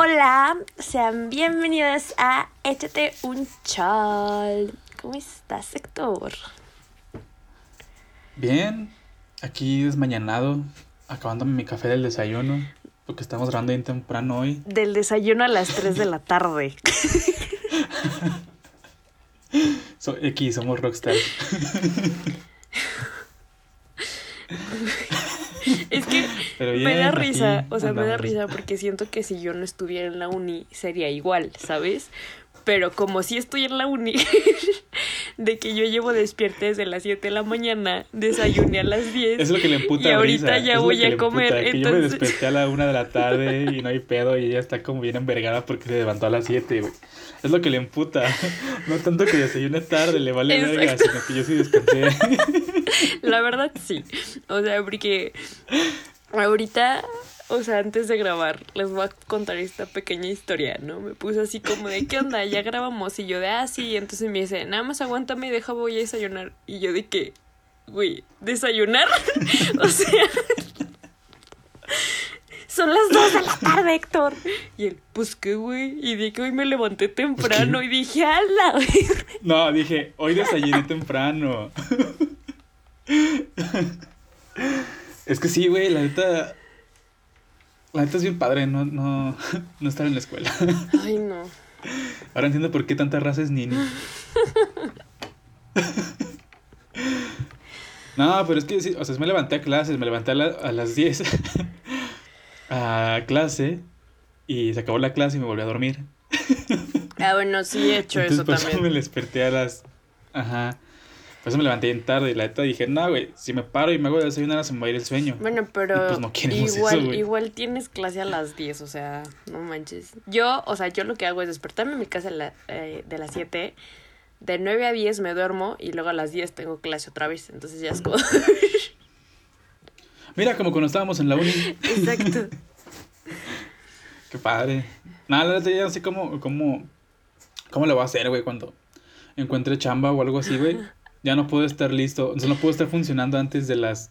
Hola, sean bienvenidos a Échate un chal. ¿Cómo estás, Héctor? Bien, aquí desmañanado, acabándome mi café del desayuno, porque estamos grabando bien temprano hoy. Del desayuno a las 3 de la tarde. So, aquí somos rockstars. Es que Pero me da risa, o sea, me da andamos. risa porque siento que si yo no estuviera en la uni sería igual, ¿sabes? Pero como si estoy en la uni, de que yo llevo despierta desde las 7 de la mañana, desayuné a las 10. Es lo que le emputa Y ahorita risa, ya es voy a comer, emputa, que yo me entonces- desperté a la una de la tarde y no hay pedo y ella está como bien envergada porque se levantó a las 7, güey. Es lo que le emputa. No tanto que desayune tarde, le vale verga, Exacto. sino que yo sí descansé. La verdad sí. O sea, porque ahorita, o sea, antes de grabar, les voy a contar esta pequeña historia, ¿no? Me puse así como de, ¿qué onda? Ya grabamos. Y yo de, ah, sí. Y entonces me dice, nada más aguántame y deja, voy a desayunar. Y yo de que, güey, ¿desayunar? o sea... Son las 2 de la tarde, Héctor. Y él, pues qué, güey. Y que hoy me levanté temprano y dije, ala, güey. No, dije, hoy desayuné temprano. Es que sí, güey, la neta. La neta es bien padre, no, no, no estar en la escuela. Ay, no. Ahora entiendo por qué tanta raza es nini. No, pero es que sí, o sea, me levanté a clases, me levanté a, la- a las 10 a clase y se acabó la clase y me volví a dormir. Ah, bueno, sí he hecho Entonces eso por eso también. me desperté a las... Ajá. Por eso me levanté bien tarde y la neta dije, no, güey, si me paro y me hago desayunar se me va a ir el sueño. Bueno, pero pues no queremos eso, igual, igual tienes clase a las 10, o sea, no manches. Yo, o sea, yo lo que hago es despertarme en mi casa a la- eh, de las 7, de 9 a 10 me duermo y luego a las 10 tengo clase otra vez, entonces ya es como... Mira, como cuando estábamos en la uni. Exacto. Qué padre. Nada, la neta ya no sé cómo, cómo, cómo lo voy a hacer, güey, cuando encuentre chamba o algo así, güey. Ya no puedo estar listo, o sea, no puedo estar funcionando antes de las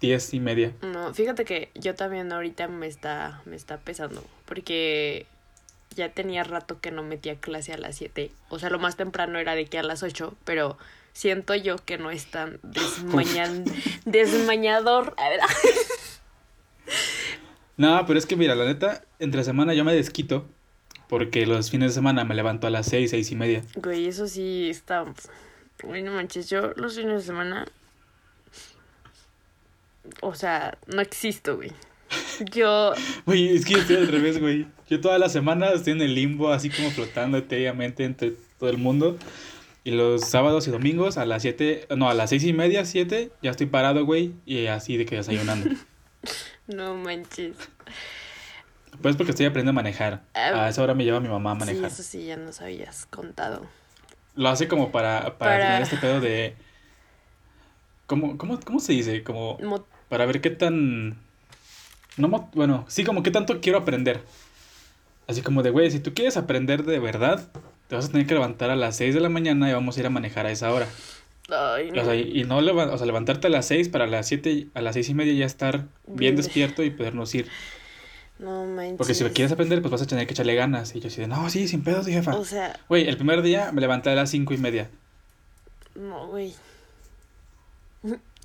diez y media. No, fíjate que yo también ahorita me está, me está pesando, porque ya tenía rato que no metía clase a las 7. O sea, lo más temprano era de que a las 8, pero siento yo que no es tan desmañan, desmañador. No, pero es que mira, la neta, entre semana yo me desquito porque los fines de semana me levanto a las seis, seis y media. Güey, eso sí está. Güey, no manches, yo los fines de semana. O sea, no existo, güey. Yo. Güey, es que yo estoy al revés, güey. Yo toda la semana estoy en el limbo, así como flotando etéreamente entre todo el mundo. Y los sábados y domingos a las 7, no, a las seis y media, 7, ya estoy parado, güey, y así de que desayunando. No manches. Pues porque estoy aprendiendo a manejar. Ah, A esa hora me lleva mi mamá a Sí, manejar. eso sí, ya nos habías contado. Lo hace como para, para, Para- tener este pedo de... ¿Cómo, cómo, ¿Cómo se dice? Como Mo- para ver qué tan... No, bueno, sí, como qué tanto quiero aprender. Así como de, güey, si tú quieres aprender de verdad, te vas a tener que levantar a las 6 de la mañana y vamos a ir a manejar a esa hora. Ay, no. O sea, y no o sea, levantarte a las 6 para las 7, a las 6 y media ya estar Bien. despierto y podernos ir. No manches. Porque si quieres aprender, pues vas a tener que echarle ganas. Y yo así de, no, sí, sin pedos, jefa. O sea, Güey, el primer día me levanté a las 5 y media. no, güey.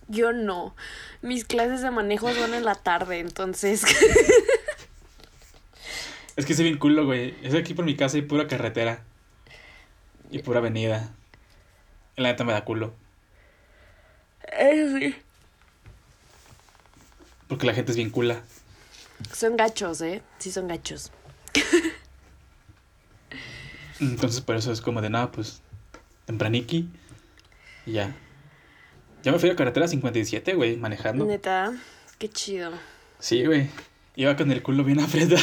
Yo no. Mis clases de manejo son en la tarde, entonces. Es que soy bien culo, güey. Es que aquí por mi casa hay pura carretera. Y pura avenida. Y la neta me da culo. Eh, sí. Porque la gente es bien cula. Son gachos, ¿eh? Sí, son gachos. Entonces por eso es como de nada, pues. Tempraniqui. Y ya. Ya me fui a carretera 57, güey, manejando. Neta, qué chido. Sí, güey. Iba con el culo bien apretado.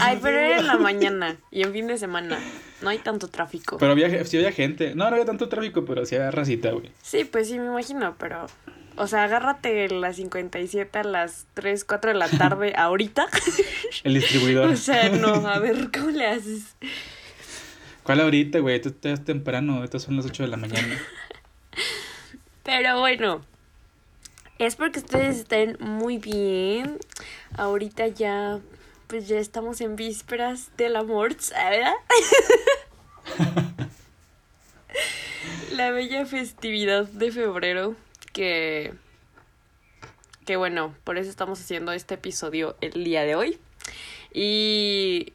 Ay, pero era en la mañana y en fin de semana. No hay tanto tráfico. Pero había, sí había gente. No, no había tanto tráfico, pero sí había racita, güey. Sí, pues sí, me imagino, pero. O sea, agárrate las 57 a las 3, 4 de la tarde ahorita. El distribuidor. o sea, no, a ver, ¿cómo le haces? ¿Cuál ahorita, güey? Tú estás temprano. Estas son las 8 de la mañana. Pero bueno, espero que ustedes estén muy bien. Ahorita ya, pues ya estamos en vísperas del amor, ¿verdad? La bella festividad de febrero que que bueno, por eso estamos haciendo este episodio el día de hoy. Y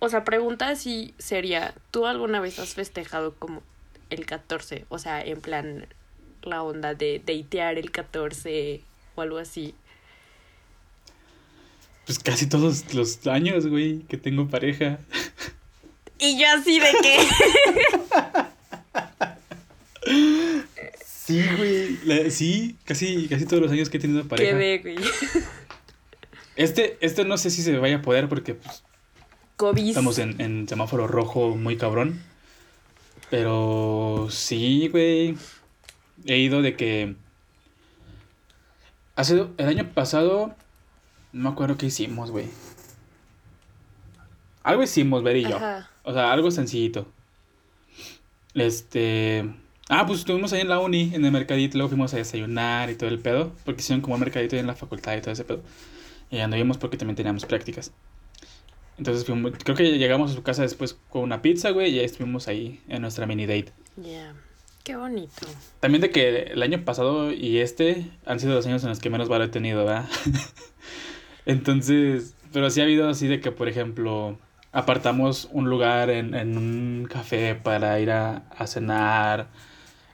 o sea, pregunta si sería, ¿tú alguna vez has festejado como el 14? O sea, en plan la onda de datear el 14 o algo así. Pues casi todos los años, güey, que tengo pareja. Y yo así de que... sí, güey. sí, casi, casi todos los años que he tenido pareja. Qué güey. Este, este no sé si se vaya a poder porque pues, COVID. estamos en, en semáforo rojo muy cabrón. Pero sí, güey. He ido de que... Hace el año pasado no me acuerdo qué hicimos, güey. Algo hicimos, Ver y yo. O sea, algo sencillito. Este. Ah, pues estuvimos ahí en la uni, en el mercadito, luego fuimos a desayunar y todo el pedo, porque hicieron como un mercadito ahí en la facultad y todo ese pedo. Y anduvimos porque también teníamos prácticas. Entonces fuimos, creo que llegamos a su casa después con una pizza, güey, y ya estuvimos ahí en nuestra mini date. Ya, qué bonito. También de que el año pasado y este han sido los años en los que menos valor he tenido, ¿verdad? Entonces, pero sí ha habido así de que, por ejemplo, apartamos un lugar en, en un café para ir a, a, cenar.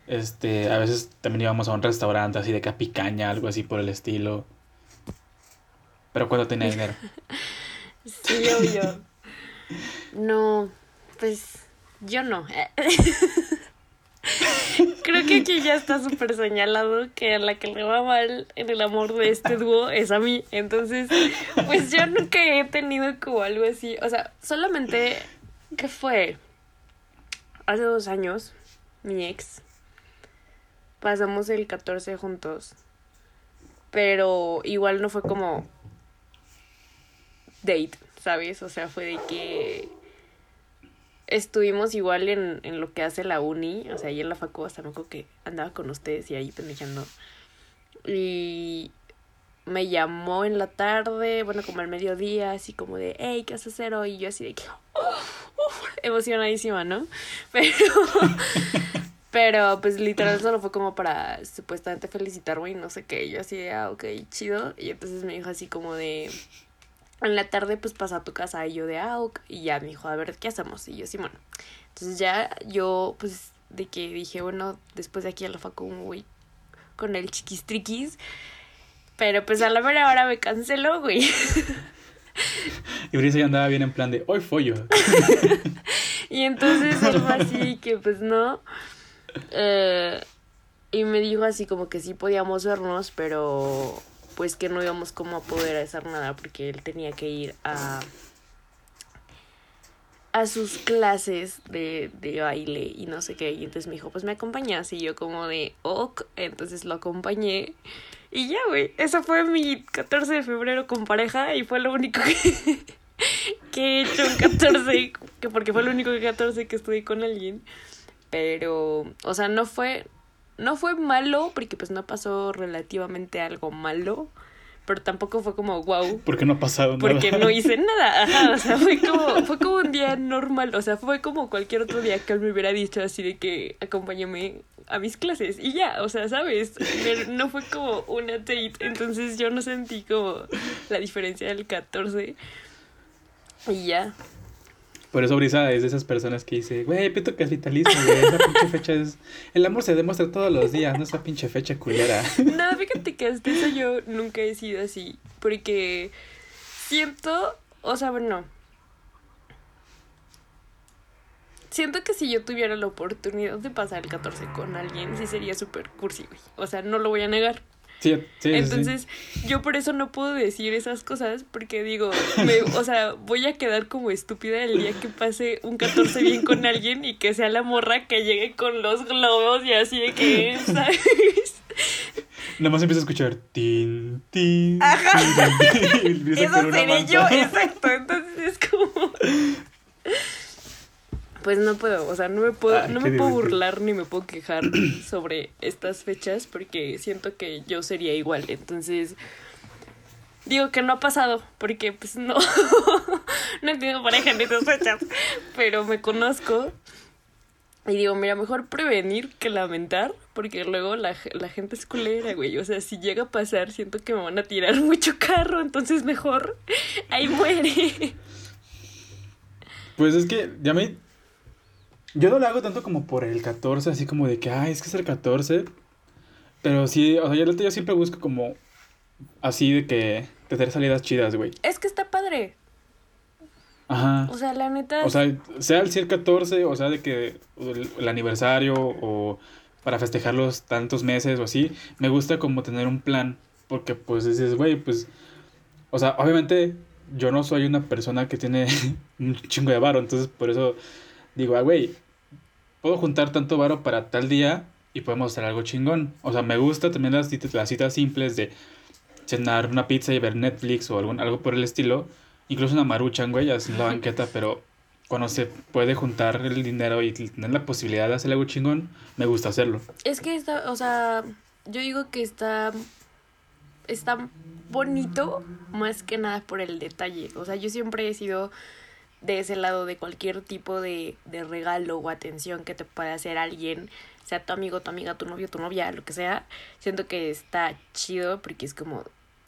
Este, a veces también íbamos a un restaurante así de que picaña, algo así por el estilo. Pero cuando tenía dinero. sí, yo. No, pues yo no. Creo que aquí ya está súper señalado que a la que le va mal en el amor de este dúo es a mí. Entonces, pues yo nunca he tenido como algo así. O sea, solamente, ¿qué fue? Hace dos años, mi ex, pasamos el 14 juntos. Pero igual no fue como date, ¿sabes? O sea, fue de que estuvimos igual en, en lo que hace la uni, o sea, ahí en la facu, hasta me acuerdo que andaba con ustedes y ahí pendejando. Y me llamó en la tarde, bueno, como al mediodía, así como de, hey, ¿qué haces hacer hoy? Y yo así de que, emocionadísima, ¿no? Pero, pero pues literal solo fue como para supuestamente felicitarme y no sé qué. Yo así de, ah, ok, chido. Y entonces me dijo así como de, en la tarde pues pasa a tu casa y yo de ah, y ya me dijo, a ver, ¿qué hacemos? Y yo sí, bueno. Entonces ya yo pues de que dije, bueno, después de aquí a la facu voy con el chiquistriquis. Pero pues a la mera hora me canceló, güey. Y Brisa ya andaba bien en plan de, hoy follo. y entonces él fue así que pues no. Eh, y me dijo así como que sí podíamos vernos, pero pues que no íbamos como a poder hacer nada porque él tenía que ir a a sus clases de, de baile y no sé qué. Y entonces me dijo, pues me acompañas. Y yo como de, ok, entonces lo acompañé. Y ya, güey, eso fue mi 14 de febrero con pareja y fue lo único que, que he hecho en 14, que porque fue lo único que 14 que estuve con alguien. Pero, o sea, no fue, no fue malo, porque pues no pasó relativamente algo malo, pero tampoco fue como wow. Porque no ha pasado nada. Porque no hice nada, ajá, o sea, fue como, fue como un día normal, o sea, fue como cualquier otro día que él me hubiera dicho así de que acompáñame a mis clases y ya, o sea, ¿sabes? no fue como una date, entonces yo no sentí como la diferencia del 14 y ya. Por eso Brisa es de esas personas que dice, güey, pito capitalismo, güey, esa pinche fecha es... El amor se demuestra todos los días, no esa pinche fecha culera. No, fíjate que hasta eso yo nunca he sido así, porque siento, o sea, bueno... Siento que si yo tuviera la oportunidad de pasar el 14 con alguien, sí sería súper cursi, güey. O sea, no lo voy a negar. Entonces, yo por eso no puedo decir esas cosas, porque digo, me, o sea, voy a quedar como estúpida el día que pase un 14 bien con alguien y que sea la morra que llegue con los globos y así de que, ¿sabes? Nada más empieza a escuchar tin, tin. Ajá. Eso seré yo, exacto. Entonces es como pues no puedo, o sea, no me puedo, no me puedo burlar ni me puedo quejar sobre estas fechas porque siento que yo sería igual. Entonces, Digo que no ha pasado, porque pues no, no entiendo pareja en esas fechas, pero me conozco y digo, mira, mejor prevenir que lamentar, porque luego la, la gente es culera, güey. O sea, si llega a pasar, siento que me van a tirar mucho carro, entonces mejor ahí muere. Pues es que ya me... Yo no lo hago tanto como por el 14, así como de que, ay, es que es el 14. Pero sí, o sea, yo, yo siempre busco como así de que tener salidas chidas, güey. Es que está padre. Ajá. O sea, la neta. O sea, sea el CIR 14, o sea, de que el, el aniversario o para festejar los tantos meses o así, me gusta como tener un plan. Porque pues dices, güey, pues. O sea, obviamente yo no soy una persona que tiene un chingo de varo, entonces por eso digo, ah, güey, puedo juntar tanto varo para tal día y podemos hacer algo chingón. O sea, me gusta también las citas, las citas simples de cenar una pizza y ver Netflix o algún, algo por el estilo. Incluso una maruchan, güey, así en la banqueta, pero cuando se puede juntar el dinero y tener la posibilidad de hacer algo chingón, me gusta hacerlo. Es que está, o sea, yo digo que está está bonito más que nada por el detalle. O sea, yo siempre he sido de ese lado de cualquier tipo de, de regalo o atención que te pueda hacer alguien, sea tu amigo, tu amiga, tu novio, tu novia, lo que sea. Siento que está chido porque es como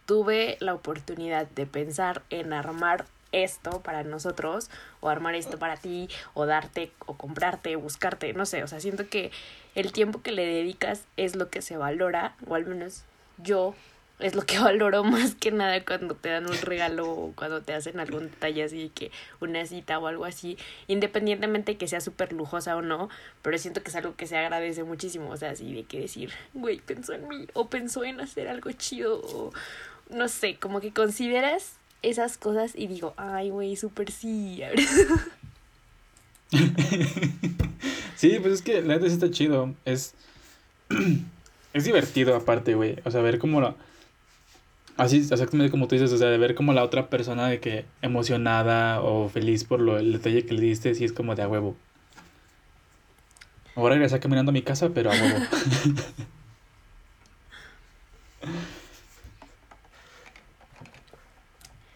tuve la oportunidad de pensar en armar esto para nosotros o armar esto para ti o darte o comprarte, buscarte, no sé, o sea, siento que el tiempo que le dedicas es lo que se valora o al menos yo es lo que valoro más que nada cuando te dan un regalo o cuando te hacen algún detalle así que una cita o algo así, independientemente que sea súper lujosa o no, pero siento que es algo que se agradece muchísimo, o sea, así de que decir, güey, pensó en mí o pensó en hacer algo chido no sé, como que consideras esas cosas y digo, ay, güey, súper sí. sí, pues es que la neta está chido. Es, es divertido aparte, güey. O sea, ver cómo lo... Así, exactamente como tú dices, o sea, de ver como la otra persona de que emocionada o feliz por lo, el detalle que le diste, sí es como de a huevo. Ahora regresar caminando a mi casa, pero a huevo.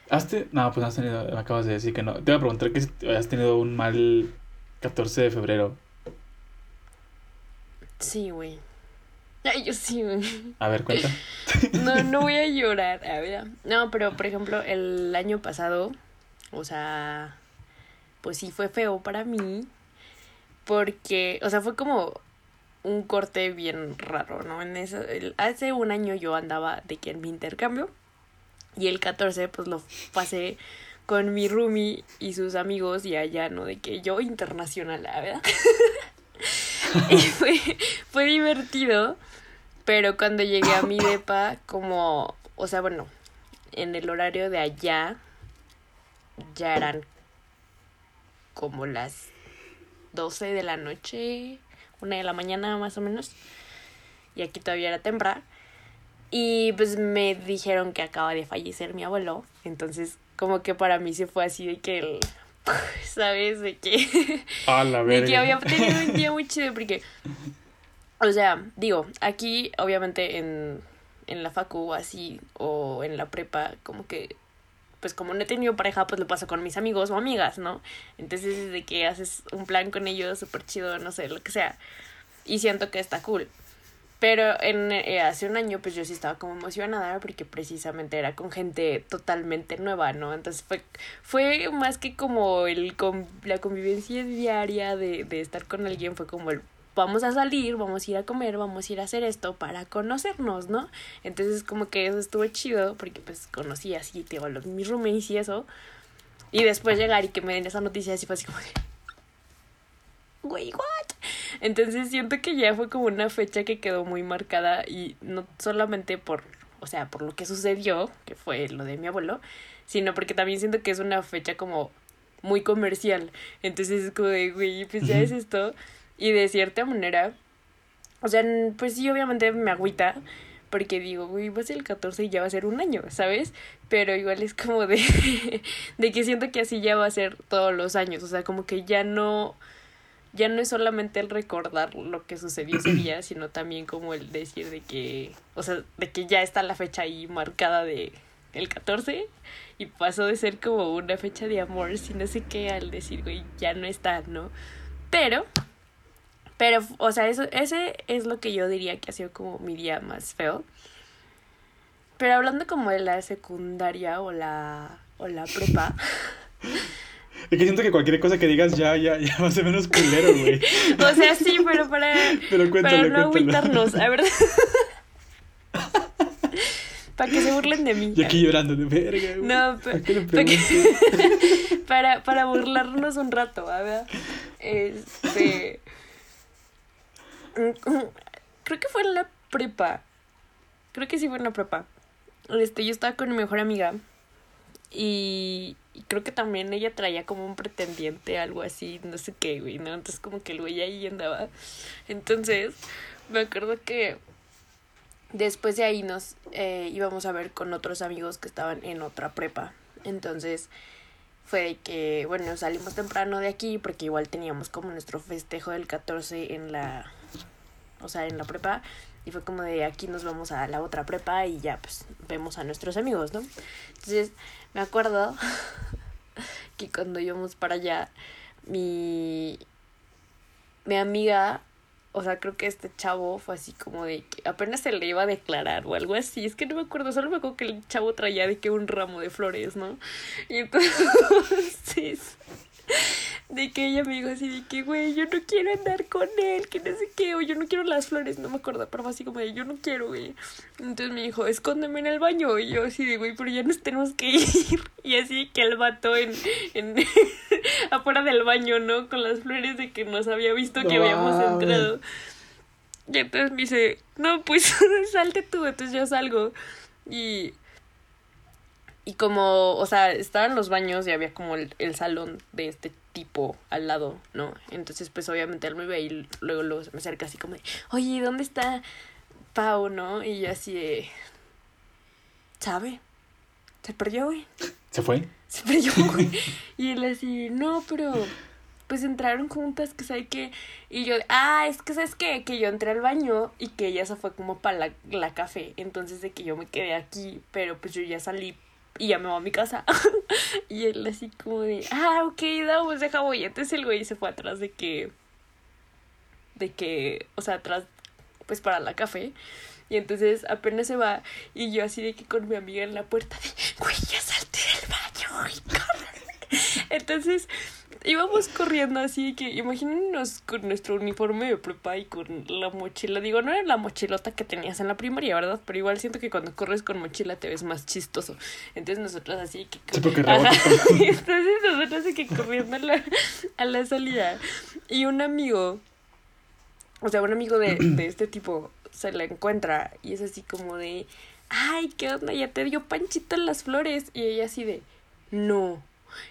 ¿Has te... No, pues no has tenido, me acabas de decir que no. Te voy a preguntar que si has tenido un mal 14 de febrero. Sí, güey. Ay, yo sí. A ver, cuenta. No, no voy a llorar, a ver. No, pero por ejemplo, el año pasado, o sea, pues sí fue feo para mí. Porque, o sea, fue como un corte bien raro, ¿no? En eso, el, hace un año yo andaba de que en mi intercambio y el 14 pues lo pasé con mi roomie y sus amigos y allá, ¿no? De que yo internacional, verdad. y fue, fue divertido, pero cuando llegué a mi depa, como, o sea, bueno, en el horario de allá ya eran como las 12 de la noche, una de la mañana más o menos, y aquí todavía era temprano. Y pues me dijeron que acaba de fallecer mi abuelo. Entonces, como que para mí se fue así de que el. ¿Sabes? De que. A la De que había tenido un día muy chido porque. O sea, digo, aquí, obviamente, en, en la facu así, o en la prepa, como que. Pues como no he tenido pareja, pues lo paso con mis amigos o amigas, ¿no? Entonces, de que haces un plan con ellos súper chido, no sé, lo que sea. Y siento que está cool. Pero en, eh, hace un año, pues yo sí estaba como emocionada porque precisamente era con gente totalmente nueva, ¿no? Entonces fue, fue más que como el la convivencia diaria de, de estar con alguien, fue como el vamos a salir, vamos a ir a comer, vamos a ir a hacer esto para conocernos, ¿no? Entonces como que eso estuvo chido porque pues conocí así, digo, los, mis roommates y eso. Y después llegar y que me den esa noticia así fue así como de... Güey, what? Entonces siento que ya fue como una fecha que quedó muy marcada y no solamente por, o sea, por lo que sucedió, que fue lo de mi abuelo, sino porque también siento que es una fecha como muy comercial. Entonces es como de, güey, pues ya es esto. Y de cierta manera, o sea, pues sí, obviamente me agüita. Porque digo, güey, va a ser el 14 y ya va a ser un año, ¿sabes? Pero igual es como de, de que siento que así ya va a ser todos los años. O sea, como que ya no, ya no es solamente el recordar lo que sucedió ese día, sino también como el decir de que, o sea, de que ya está la fecha ahí marcada de, el 14 y pasó de ser como una fecha de amor, si no sé qué, al decir, güey, ya no está, ¿no? Pero, pero, o sea, eso, ese es lo que yo diría que ha sido como mi día más feo. Pero hablando como de la secundaria o la, o la prepa. Es que siento que cualquier cosa que digas ya, ya, ya va a ser menos culero, güey. o sea, sí, pero para, Pero cuéntalo, para no agüitarnos, a ver. para que se burlen de mí. Yo aquí llorando de verga, güey. No, pe- ¿A qué le pa- que- pregunto? para, para burlarnos un rato, ¿verdad? Este. Creo que fue en la prepa. Creo que sí fue en la prepa. Este, yo estaba con mi mejor amiga. Y, creo que también ella traía como un pretendiente, algo así, no sé qué, güey, ¿no? Entonces como que el güey ahí andaba. Entonces, me acuerdo que después de ahí nos eh, íbamos a ver con otros amigos que estaban en otra prepa. Entonces, fue de que, bueno, salimos temprano de aquí porque igual teníamos como nuestro festejo del 14 en la, o sea, en la prepa. Y fue como de aquí nos vamos a la otra prepa y ya pues vemos a nuestros amigos, ¿no? Entonces, me acuerdo que cuando íbamos para allá, mi, mi amiga, o sea, creo que este chavo fue así como de que apenas se le iba a declarar o algo así. Es que no me acuerdo, solo me acuerdo que el chavo traía de que un ramo de flores, ¿no? Y entonces, de que ella me dijo así de que, güey, yo no quiero andar con él, que no sé qué, o yo no quiero las flores, no me acuerdo, pero así como de, yo no quiero, güey. Entonces me dijo, escóndeme en el baño, y yo así de, güey, pero ya nos tenemos que ir. Y así que el vato en, en afuera del baño, ¿no? Con las flores de que nos había visto que habíamos entrado. Y entonces me dice, no, pues salte tú, entonces yo salgo. Y, y como, o sea, estaban los baños y había como el, el salón de este tipo al lado, ¿no? Entonces, pues obviamente él me ve y luego, luego se me acerca así como de, oye, ¿dónde está Pau, no? Y yo así de, ¿sabe? Se perdió, güey. ¿Se fue? Se perdió, güey. Y él así, no, pero pues entraron juntas, que sabe qué. Y yo, ah, es que sabes qué, que yo entré al baño y que ella se fue como para la, la café. Entonces de que yo me quedé aquí, pero pues yo ya salí y ya me voy a mi casa. y él así como de, ah, ok, no, pues deja voy. Entonces el güey se fue atrás de que, de que, o sea, atrás, pues para la café. Y entonces apenas se va y yo así de que con mi amiga en la puerta de, güey, ya salte del baño, corre". Entonces íbamos corriendo así que imagínenos con nuestro uniforme de prepa y con la mochila. Digo, no era la mochilota que tenías en la primaria, ¿verdad? Pero igual siento que cuando corres con mochila te ves más chistoso. Entonces nosotros así que... Sí, porque Entonces nosotros así que corriendo a la, a la salida. Y un amigo, o sea, un amigo de, de este tipo se la encuentra y es así como de, ay, ¿qué onda? Ya te dio Panchito las flores. Y ella así de, no.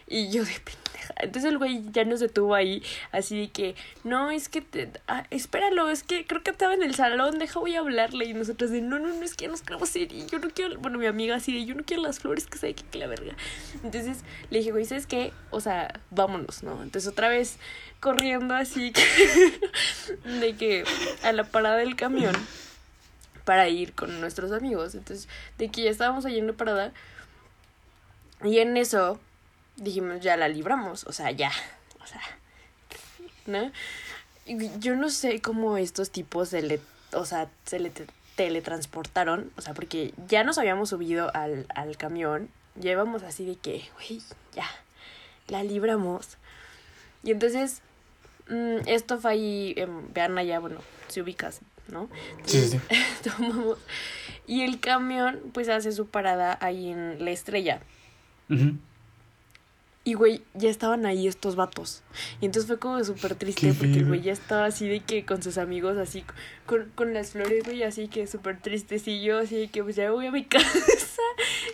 Y yo de pendeja. Entonces el güey ya nos detuvo ahí, así de que, no, es que, te, ah, espéralo, es que creo que estaba en el salón, deja voy a hablarle. Y nosotros de, no, no, no, es que ya nos queremos ir. Y yo no quiero, bueno, mi amiga así de, yo no quiero las flores, que sabe que, que la verga. Entonces le dije, güey, ¿sabes qué? O sea, vámonos, ¿no? Entonces otra vez corriendo así, de que a la parada del camión para ir con nuestros amigos. Entonces, de que ya estábamos allí en la parada. Y en eso dijimos, ya la libramos, o sea, ya, o sea, ¿no? Yo no sé cómo estos tipos se le, o sea, se le te- teletransportaron, o sea, porque ya nos habíamos subido al, al camión, ya íbamos así de que, güey, ya, la libramos. Y entonces, mm, esto fue ahí, en vean allá, bueno, si ubicas, ¿no? Sí, sí, sí. Tomamos. Y el camión, pues, hace su parada ahí en la estrella. Ujú. Y, güey, ya estaban ahí estos vatos. Y entonces fue como súper triste Qué porque el güey ya estaba así de que con sus amigos, así con, con las flores, güey, así que súper tristecillo, así de que pues ya voy a mi casa,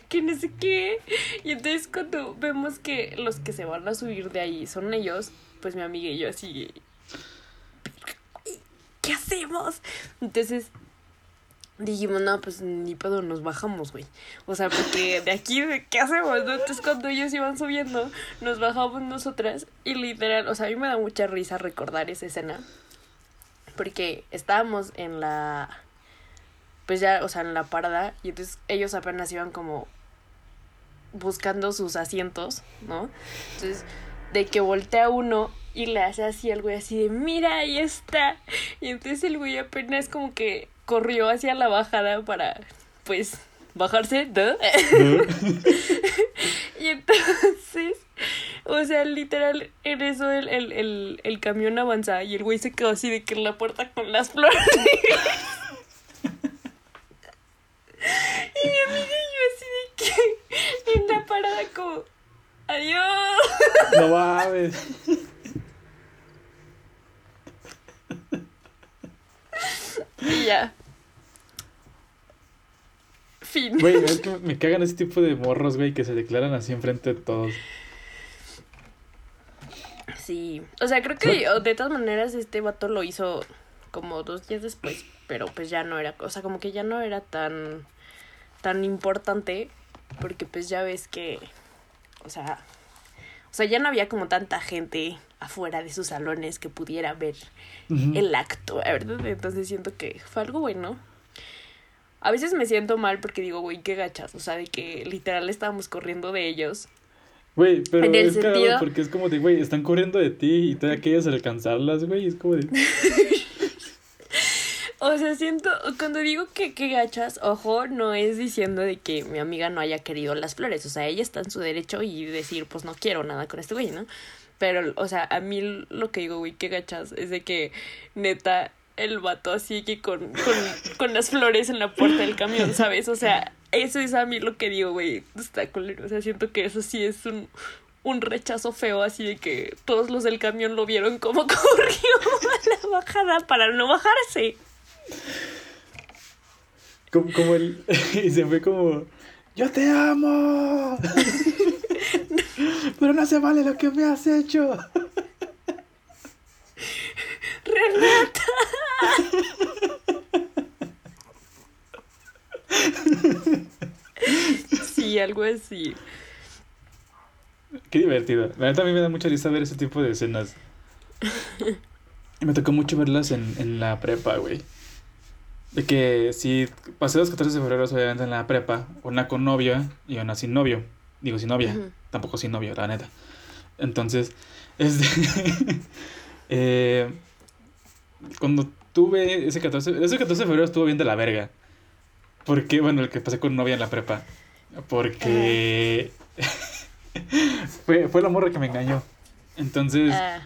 que no sé qué. Y entonces cuando vemos que los que se van a subir de ahí son ellos, pues mi amiga y yo así, ¿qué hacemos? Entonces dijimos, no, pues ni pedo, nos bajamos, güey. O sea, porque de aquí, ¿de ¿qué hacemos? Entonces cuando ellos iban subiendo, nos bajamos nosotras y literal, o sea, a mí me da mucha risa recordar esa escena. Porque estábamos en la, pues ya, o sea, en la parada y entonces ellos apenas iban como buscando sus asientos, ¿no? Entonces, de que voltea uno y le hace así al güey así de, mira, ahí está. Y entonces el güey apenas como que corrió hacia la bajada para, pues, bajarse, ¿no? y entonces, o sea, literal, en eso el, el, el, el camión avanza y el güey se quedó así de que en la puerta con las flores. y mi amiga y yo así de que en la parada como, adiós. No mames. Y ya. Fin. Güey, es que me cagan ese tipo de morros, güey, que se declaran así enfrente de todos. Sí. O sea, creo que de todas maneras este vato lo hizo como dos días después, pero pues ya no era, o sea, como que ya no era tan tan importante porque pues ya ves que o sea, o sea, ya no había como tanta gente afuera de sus salones que pudiera ver el acto, ¿verdad? Entonces siento que fue algo bueno. A veces me siento mal porque digo, güey, qué gachas, o sea, de que literal estábamos corriendo de ellos. Güey, pero En el es sentido- porque es como de, güey, están corriendo de ti y todavía quieres alcanzarlas, güey. Es como de. O sea, siento, cuando digo que, que gachas, ojo, no es diciendo de que mi amiga no haya querido las flores. O sea, ella está en su derecho y decir, pues no quiero nada con este güey, ¿no? Pero, o sea, a mí lo que digo, güey, que gachas, es de que neta el vato así que con, con, con las flores en la puerta del camión, ¿sabes? O sea, eso es a mí lo que digo, güey, está culero. O sea, siento que eso sí es un, un rechazo feo, así de que todos los del camión lo vieron como corrió a la bajada para no bajarse. Como, como el. y se fue como. ¡Yo te amo! pero no se vale lo que me has hecho. Renata. Sí, algo así. Qué divertido. La neta a mí me da mucha risa ver ese tipo de escenas. Me tocó mucho verlas en, en la prepa, güey. De que si pasé los 14 de febrero, obviamente en la prepa, una con novia y una sin novio. Digo sin novia, tampoco sin novio, la neta. Entonces, este. eh, cuando tuve ese 14, ese 14 de febrero estuvo bien de la verga. Porque, bueno, el que pasé con novia en la prepa. Porque. fue, fue la morra que me engañó. Entonces, Ah,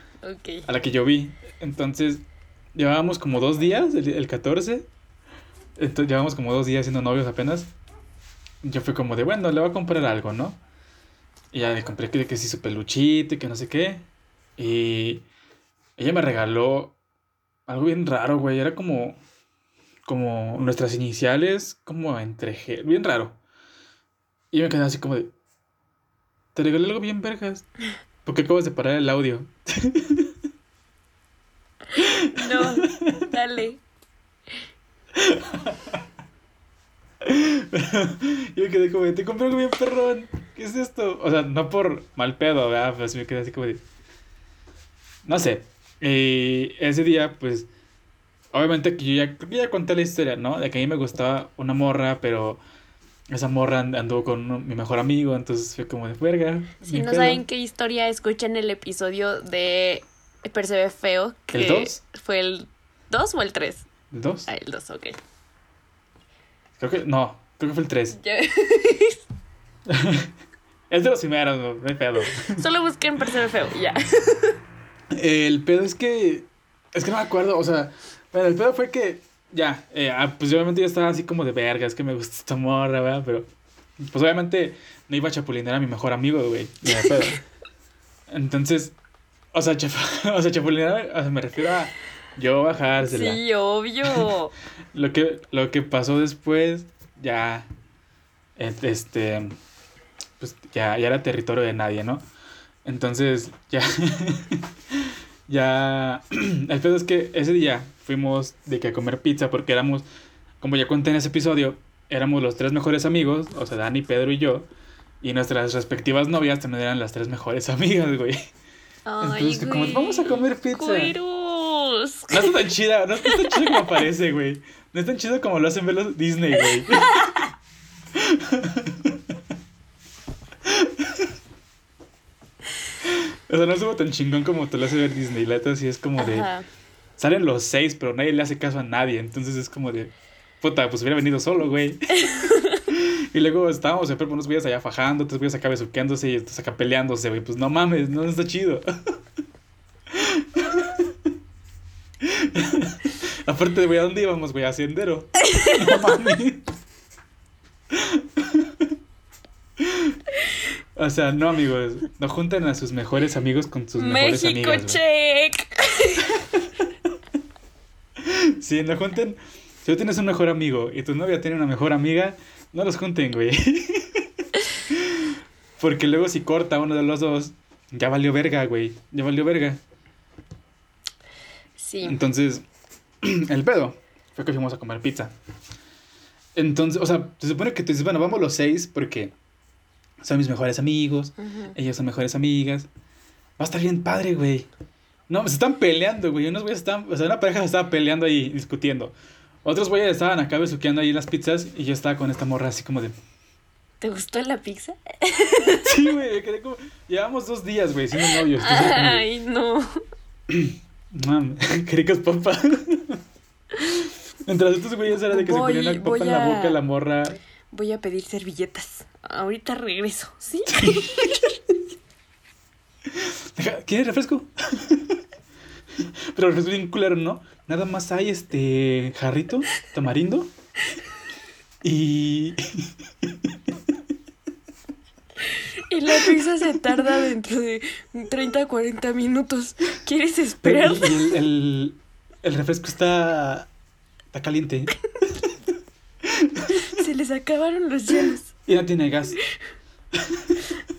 a la que yo vi. Entonces, llevábamos como dos días, el, el 14. Entonces, llevábamos como dos días siendo novios apenas. Yo fui como de, bueno, le voy a comprar algo, ¿no? Y ya le compré que, que sí su peluchito y que no sé qué. Y ella me regaló algo bien raro, güey. Era como, como nuestras iniciales, como entre bien raro. Y yo me quedé así como de, te regalé algo bien vergas. Porque acabas de parar el audio. No, dale. y me quedé como te compré algo bien perrón. ¿Qué es esto? O sea, no por mal pedo, ¿verdad? Pero sí me quedé así como de. No sé. Y ese día, pues. Obviamente que yo ya, creo que ya conté la historia, ¿no? De que a mí me gustaba una morra, pero esa morra and- anduvo con uno- mi mejor amigo, entonces fue como de verga. Si no pedo". saben qué historia, escuchen el episodio de Percebe Feo. Que ¿El dos? ¿Fue el 2 o el 3? ¿El dos? Ah, el 2, ok. Creo que. No, creo que fue el tres. Ya- Es de los primeros, no, no hay pedo. Solo busquen Percebe Feo, ya. El pedo es que. Es que no me acuerdo, o sea. Bueno, el pedo fue que. Ya, eh, ah, pues obviamente yo estaba así como de verga, es que me gusta esta morra, ¿verdad? Pero. Pues obviamente no iba a chapulinear a mi mejor amigo, güey. Entonces. O sea, chap- o sea chapulinear, o sea, me refiero a yo bajársela. Sí, obvio. Lo que, lo que pasó después, ya. Este. Pues ya, ya era territorio de nadie, ¿no? Entonces, ya. ya. El pedo es que ese día fuimos de que a comer pizza porque éramos. Como ya conté en ese episodio, éramos los tres mejores amigos, o sea, Dani, Pedro y yo. Y nuestras respectivas novias también eran las tres mejores amigas, güey. Ay, Entonces, como, vamos a comer pizza. No está tan chida, no está tan chida como parece, güey. No es tan chido como lo hacen ver los Disney, güey. o sea, no estuvo tan chingón como te lo hace ver Disney. La neta sí es como de. Salen los seis, pero nadie le hace caso a nadie. Entonces es como de. Puta, pues hubiera venido solo, güey. y luego estábamos siempre unos güeyes allá fajando, otros güeyes acá besuqueándose y otros acá peleándose, güey. Pues no mames, no está chido. Aparte, güey, ¿a dónde íbamos, güey? A Sendero. No mames. O sea, no, amigos. No junten a sus mejores amigos con sus mejores México amigas. check. Sí, no junten. Si tú tienes un mejor amigo y tu novia tiene una mejor amiga, no los junten, güey. Porque luego si corta uno de los dos, ya valió verga, güey. Ya valió verga. Sí. Entonces, el pedo fue que fuimos a comer pizza. Entonces, o sea, se supone que tú dices, bueno, vamos los seis porque son mis mejores amigos, ellas son mejores amigas. Va a estar bien padre, güey. No, se están peleando, güey. Unos güeyes están, o sea, una pareja se estaba peleando ahí, discutiendo. Otros güeyes estaban acá besuqueando ahí las pizzas y yo estaba con esta morra así como de... ¿Te gustó la pizza? Sí, güey, me quedé como... Llevamos dos días, güey, siendo novios. Ay, no. Mam, qué ricas papas. Mientras estos güeyes era de que Voy- se ponían la papa en la boca la morra. Voy a pedir servilletas. Ahorita regreso, ¿sí? ¿Quieres refresco? Pero refresco bien culero, ¿no? Nada más hay este jarrito, tamarindo. Y. Y la pizza se tarda dentro de 30 40 minutos. ¿Quieres pero- esperar? y el, el, el refresco está. Está caliente. Se les acabaron los hielos. Y no tiene gas.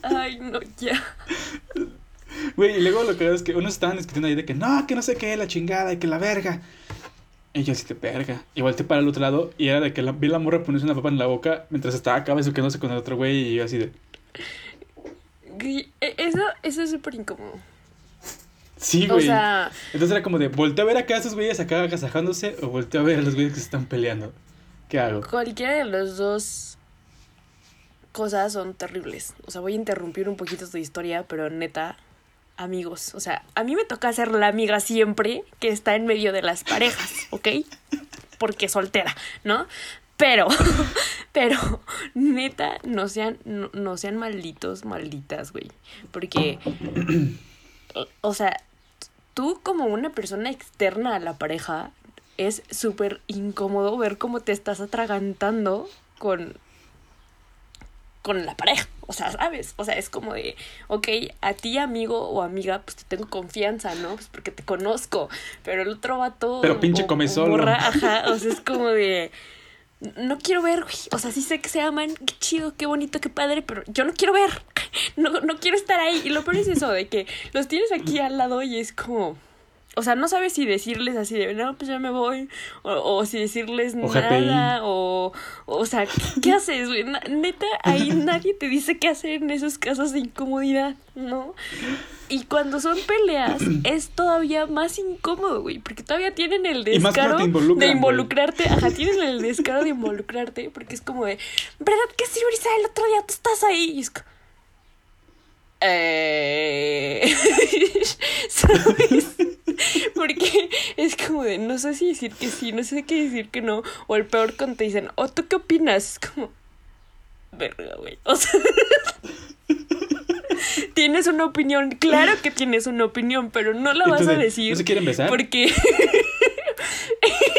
Ay, no, ya. Güey, y luego lo que es que unos estaban discutiendo ahí de que no, que no sé qué, la chingada, y que la verga. Y yo así de verga. Y volteé para el otro lado y era de que la, vi la morra ponerse una papa en la boca mientras estaba acá besuqueándose con el otro güey y yo así de. E- Eso, eso es súper incómodo. Sí, O güey. sea, Entonces era como de, volteo a ver acá a esos güeyes acá agasajándose o volteo a ver a los güeyes que se están peleando. ¿Qué hago? cualquiera de las dos cosas son terribles. O sea, voy a interrumpir un poquito tu historia, pero neta, amigos. O sea, a mí me toca ser la amiga siempre que está en medio de las parejas, ¿ok? Porque soltera, ¿no? Pero, pero, neta, no sean, no, no sean malditos, malditas, güey. Porque, o- sea, tú como una persona externa a la pareja, es súper incómodo ver cómo te estás atragantando con con la pareja, o sea, ¿sabes? O sea, es como de, ok, a ti amigo o amiga, pues te tengo confianza, ¿no? Pues porque te conozco, pero el otro vato... Pero pinche come solo. ajá, o sea, es como de, no quiero ver, güey, o sea, sí sé que se aman, qué chido, qué bonito, qué padre, pero yo no quiero ver, no, no quiero estar ahí, y lo peor es eso, de que los tienes aquí al lado y es como... O sea, no sabes si decirles así de, no, pues ya me voy, o, o si decirles O nada, o, o sea, ¿qué, qué haces, güey? Neta, ahí nadie te dice qué hacer en esos casos de incomodidad, ¿no? Y cuando son peleas, es todavía más incómodo, güey, porque todavía tienen el descaro de güey. involucrarte, ajá, tienen el descaro de involucrarte, porque es como de, ¿verdad que sí, Brisa? El otro día tú estás ahí, y es como, eh... ¿Sabes? Porque es como de, no sé si decir que sí, no sé qué decir que no. O el peor cuando te dicen, ¿o tú qué opinas? Es como, verga, güey. O sea, tienes una opinión, claro que tienes una opinión, pero no la ¿Y vas a de, decir. ¿No se quieren besar? Porque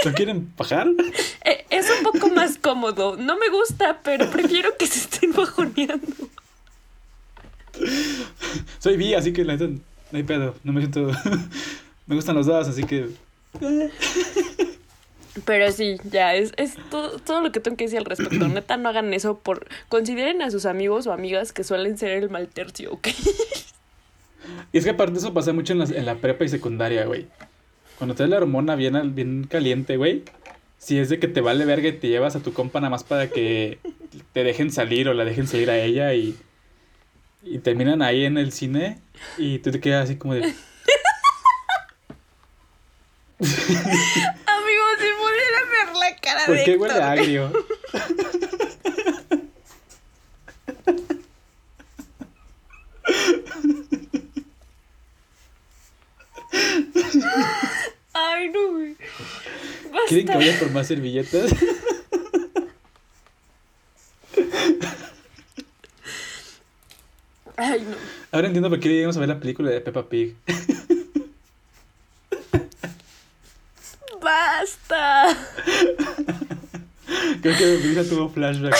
¿No quieren bajar? eh, es un poco más cómodo. No me gusta, pero prefiero que se estén bajoneando. Soy bi, así que la no hay pedo. No me siento. Me gustan los dos, así que. Pero sí, ya, es, es todo, todo lo que tengo que decir al respecto. Neta, no hagan eso por... Consideren a sus amigos o amigas que suelen ser el mal tercio, ¿ok? Y es que aparte eso pasa mucho en la, en la prepa y secundaria, güey. Cuando traes la hormona bien, bien caliente, güey. Si es de que te vale verga y te llevas a tu compa nada más para que te dejen salir o la dejen salir a ella y, y terminan ahí en el cine y tú te quedas así como de... Amigo, se pudieran ver la cara ¿Por de. ¿Por qué huele agrio? Ay, no, güey. ¿Quieren que vaya por más servilletas? Ay, no. Ahora entiendo por qué íbamos a ver la película de Peppa Pig. ¡Basta! Creo que mi hija tuvo flashback.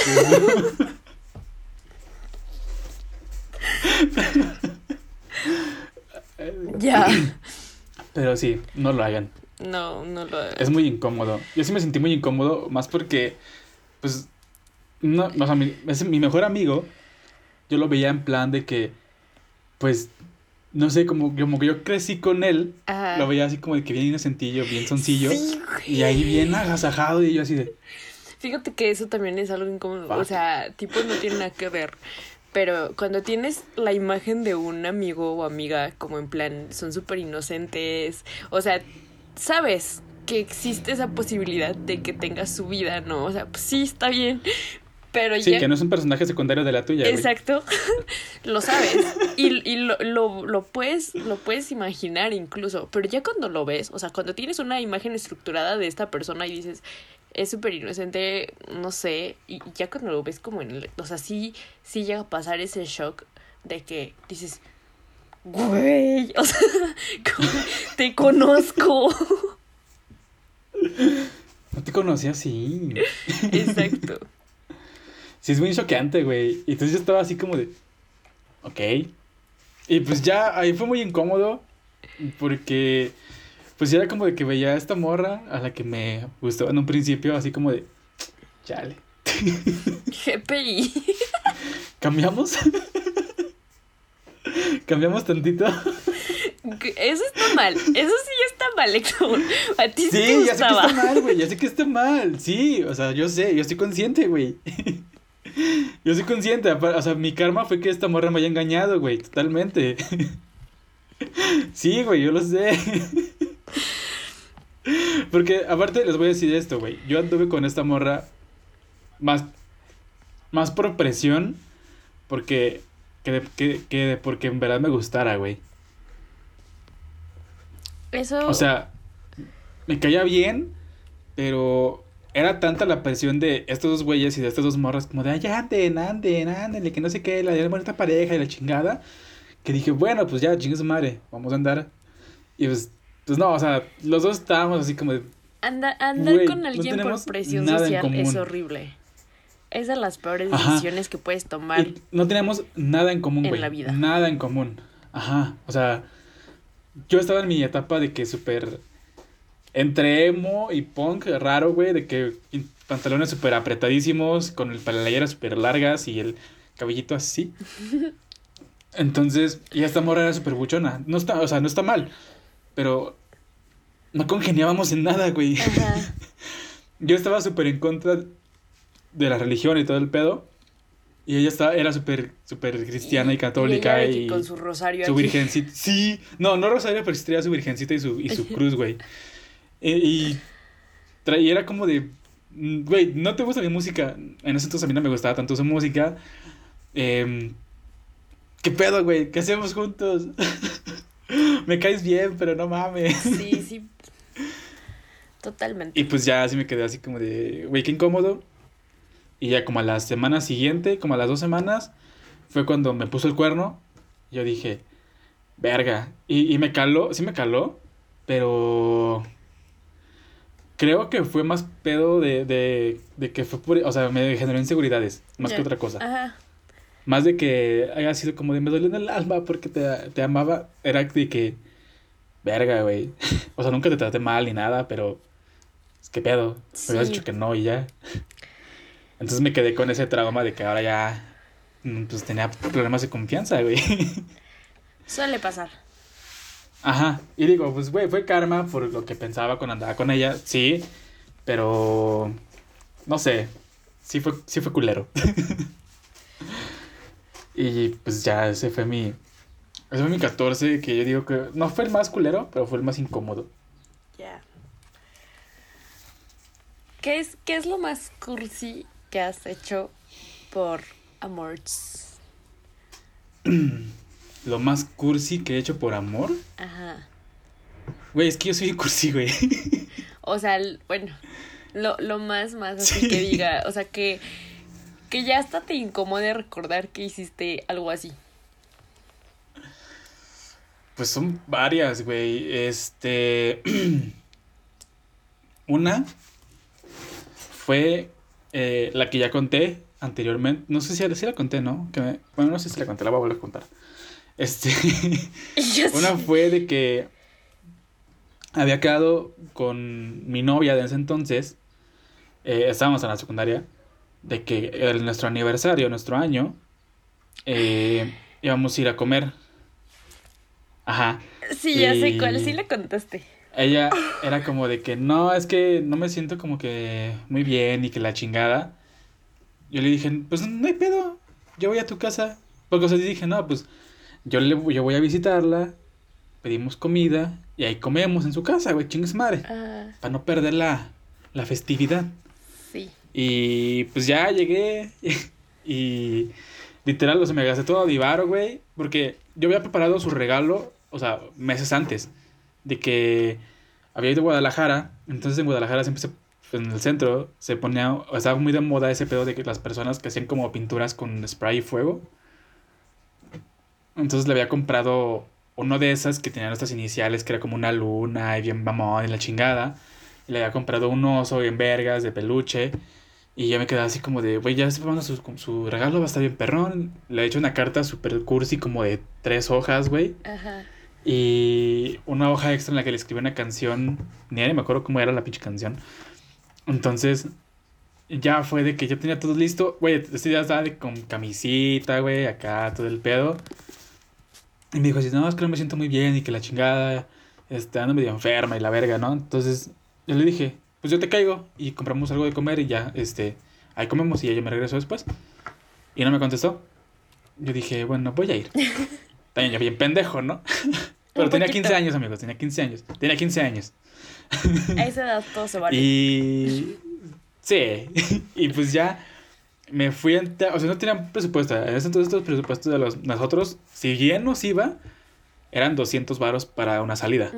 Ya. Pero sí, no lo hagan. No, no lo Es muy incómodo. Yo sí me sentí muy incómodo, más porque, pues, no, o sea, mi, es mi mejor amigo, yo lo veía en plan de que, pues, no sé, como, como que yo crecí con él, Ajá. lo veía así como de que bien inocentillo, bien soncillo, Sí, y ahí bien agasajado, y yo así de, Fíjate que eso también es algo incómodo. O sea, tipo no tiene nada que ver. Pero cuando tienes la imagen de un amigo o amiga, como en plan, son súper inocentes. O sea, sabes que existe esa posibilidad de que tengas su vida, ¿no? O sea, pues sí, está bien. Pero sí, ya. que no es un personaje secundario de la tuya. Exacto. lo sabes. Y, y lo, lo, lo puedes, lo puedes imaginar incluso. Pero ya cuando lo ves, o sea, cuando tienes una imagen estructurada de esta persona y dices, es súper inocente, no sé, y y ya cuando lo ves como en el, o sea, sí, sí llega a pasar ese shock de que dices, güey, o sea, te conozco. No te conocía así. Exacto. Sí, es muy choqueante, güey. Y entonces yo estaba así como de, ok. Y pues ya ahí fue muy incómodo porque pues era como de que veía a esta morra a la que me gustó en un principio, así como de, chale. GPI. ¿Cambiamos? ¿Cambiamos tantito? Eso está mal. Eso sí está mal, Héctor. A ti sí, te Sí, ya sé que gustaba. está mal, güey. Ya sé que está mal. Sí, o sea, yo sé, yo estoy consciente, güey. Yo soy consciente. O sea, mi karma fue que esta morra me haya engañado, güey. Totalmente. Sí, güey, yo lo sé. Porque, aparte, les voy a decir esto, güey. Yo anduve con esta morra más, más por presión. Porque, que, que, que porque en verdad me gustara, güey. Eso. O sea, me caía bien, pero era tanta la presión de estos dos güeyes y de estas dos morras, como de, ay, anden, anden, ándenle, que no sé qué, la de bonita pareja y la chingada, que dije, bueno, pues ya, chingue su madre, vamos a andar. Y pues, pues no, o sea, los dos estábamos así como de, Anda, andar con no alguien por tenemos presión social es horrible. Es de las peores Ajá. decisiones que puedes tomar. y no teníamos nada en común, En la vida. Nada en común. Ajá, o sea, yo estaba en mi etapa de que súper entre emo y punk raro, güey, de que pantalones súper apretadísimos, con el playera súper largas y el cabellito así. Entonces, y esta morra era súper buchona. No está, o sea, no está mal, pero no congeniábamos en nada, güey. Ajá. Yo estaba súper en contra de la religión y todo el pedo. Y ella estaba, era súper, súper cristiana y, católica y, con su rosario su virgencita. Sí, no, no Rosario, pero sí traía su virgencita y su, y su cruz, güey. Y, y era como de, mm, güey, ¿no te gusta mi música? En ese entonces a mí no me gustaba tanto su música. Em, ¿Qué pedo, güey? ¿Qué hacemos juntos? me caes bien, pero no mames. Sí, sí. Totalmente. Y pues ya así me quedé así como de, güey, qué incómodo. Y ya como a la semana siguiente, como a las dos semanas, fue cuando me puso el cuerno. Yo dije, verga. Y, y me caló, sí me caló, pero creo que fue más pedo de, de, de que fue por, o sea, me generó inseguridades, más que otra cosa. Ajá. Más de que haya sido como de me dolió en el alma porque te, te amaba. Era de que, verga, güey. O sea, nunca te traté mal ni nada, pero. Es que pedo. Me habías dicho que no y ya. Entonces me quedé con ese trauma de que ahora ya. mm, Pues tenía problemas de confianza, güey. Suele pasar. Ajá. Y digo, pues, güey, fue karma por lo que pensaba cuando andaba con ella. Sí. Pero. No sé. Sí fue, sí fue culero. y pues ya ese fue mi. Ese fue mi 14, que yo digo que no fue el más culero, pero fue el más incómodo. Ya. ¿Qué es, ¿Qué es lo más cursi que has hecho por amores? Lo más cursi que he hecho por amor. Ajá. Güey, es que yo soy cursi, güey. O sea, bueno, lo, lo más, más así que diga, o sea, que, que ya hasta te incomode recordar que hiciste algo así. Pues son varias, güey. Este. Una fue eh, la que ya conté anteriormente. No sé si, si la conté, ¿no? Que me- bueno, no sé si la conté, la voy a volver a contar. Este. Una fue de que había quedado con mi novia de ese entonces. eh, estábamos en la secundaria. De que el, nuestro aniversario, nuestro año, eh, íbamos a ir a comer. Ajá. Sí, ya sé cuál, sí le contaste. Ella era como de que no, es que no me siento como que muy bien y que la chingada. Yo le dije, pues no hay pedo, yo voy a tu casa. Porque o sea, dije, no, pues yo, le, yo voy a visitarla, pedimos comida y ahí comemos en su casa, güey, chingues madre. Ah, Para no perder la, la festividad. sí. Y pues ya llegué y literal, o sea, me gasté todo a Divaro, güey, porque yo había preparado su regalo, o sea, meses antes, de que había ido a Guadalajara, entonces en Guadalajara siempre se, en el centro se ponía, estaba muy de moda ese pedo de que las personas que hacían como pinturas con spray y fuego. Entonces le había comprado uno de esas que tenía nuestras iniciales, que era como una luna y bien mamón y la chingada. Y le había comprado un oso bien vergas de peluche. Y yo me quedaba así como de, güey, ya está preparando su, su regalo, va a estar bien perrón. Le he hecho una carta super cursi como de tres hojas, güey. Ajá. Y una hoja extra en la que le escribí una canción. Ni me acuerdo cómo era la pinche canción. Entonces, ya fue de que ya tenía todo listo. Güey, este día estaba de, con camisita, güey, acá, todo el pedo. Y me dijo así, no, es que no me siento muy bien y que la chingada, este, ando medio enferma y la verga, ¿no? Entonces, yo le dije, pues yo te caigo y compramos algo de comer y ya, este, ahí comemos y ya yo me regreso después. Y no me contestó. Yo dije, bueno, voy a ir. También yo bien pendejo, ¿no? Pero tenía poquito. 15 años, amigos, tenía 15 años. Tenía 15 años. A esa edad todo se vale. Y. Sí. y pues ya me fui. En o sea, no tenían presupuesto. En ese entonces, los presupuestos de los, nosotros, si bien nos iba, eran 200 varos para una salida.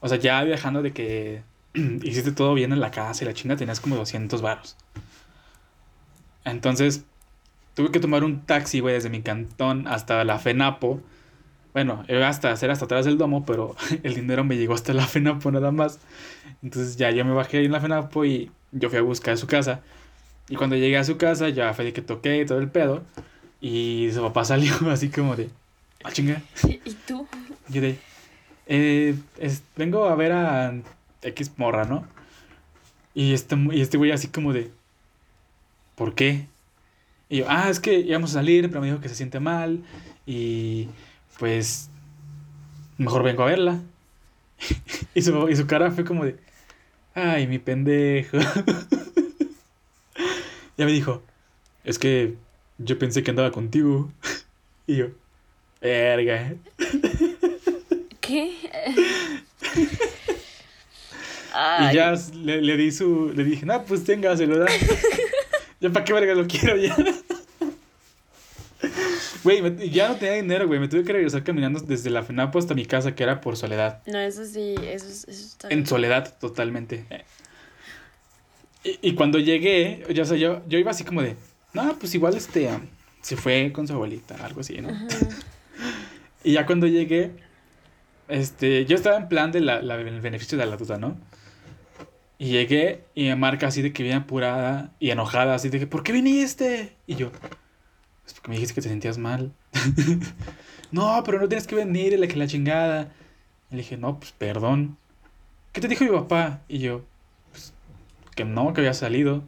O sea, ya viajando de que hiciste todo bien en la casa y la chinga, tenías como 200 varos. Entonces, tuve que tomar un taxi, güey, desde mi cantón hasta la FENAPO. Bueno, iba hasta hacer hasta atrás del domo, pero el dinero me llegó hasta la FENAPO nada más. Entonces ya yo me bajé ahí en la FENAPO y yo fui a buscar su casa. Y cuando llegué a su casa, ya fue de que toqué todo el pedo. Y su papá salió así como de, ah, chinga. ¿Y, y tú? Yo de, eh, es- vengo a ver a X morra, ¿no? Y este, y este güey así como de, ¿por qué? Y yo, ah, es que íbamos a salir, pero me dijo que se siente mal y pues mejor vengo a verla. y, su, y su cara fue como de, ay, mi pendejo. Ya me dijo, es que yo pensé que andaba contigo. y yo, verga. ¿Qué? Y ya le, le di su. Le dije, no, pues tenga, se lo da. ya para qué verga lo quiero ya. Güey, ya no tenía dinero, güey. Me tuve que regresar caminando desde la FENAPO hasta mi casa, que era por soledad. No, eso sí, eso, es- eso está En soledad, totalmente. Y, y cuando llegué, ya sé, yo, yo iba así como de, no, pues igual este, um, se fue con su abuelita, algo así, ¿no? Y ya cuando llegué, este, yo estaba en plan de la, la- el beneficio de la duda, ¿no? Y llegué y me marca así de que viene apurada y enojada, así de que, ¿por qué viniste? Y yo, es porque me dijiste que te sentías mal. no, pero no tienes que venir, y la que la chingada. Y le dije, no, pues perdón. ¿Qué te dijo mi papá? Y yo, que no, que había salido.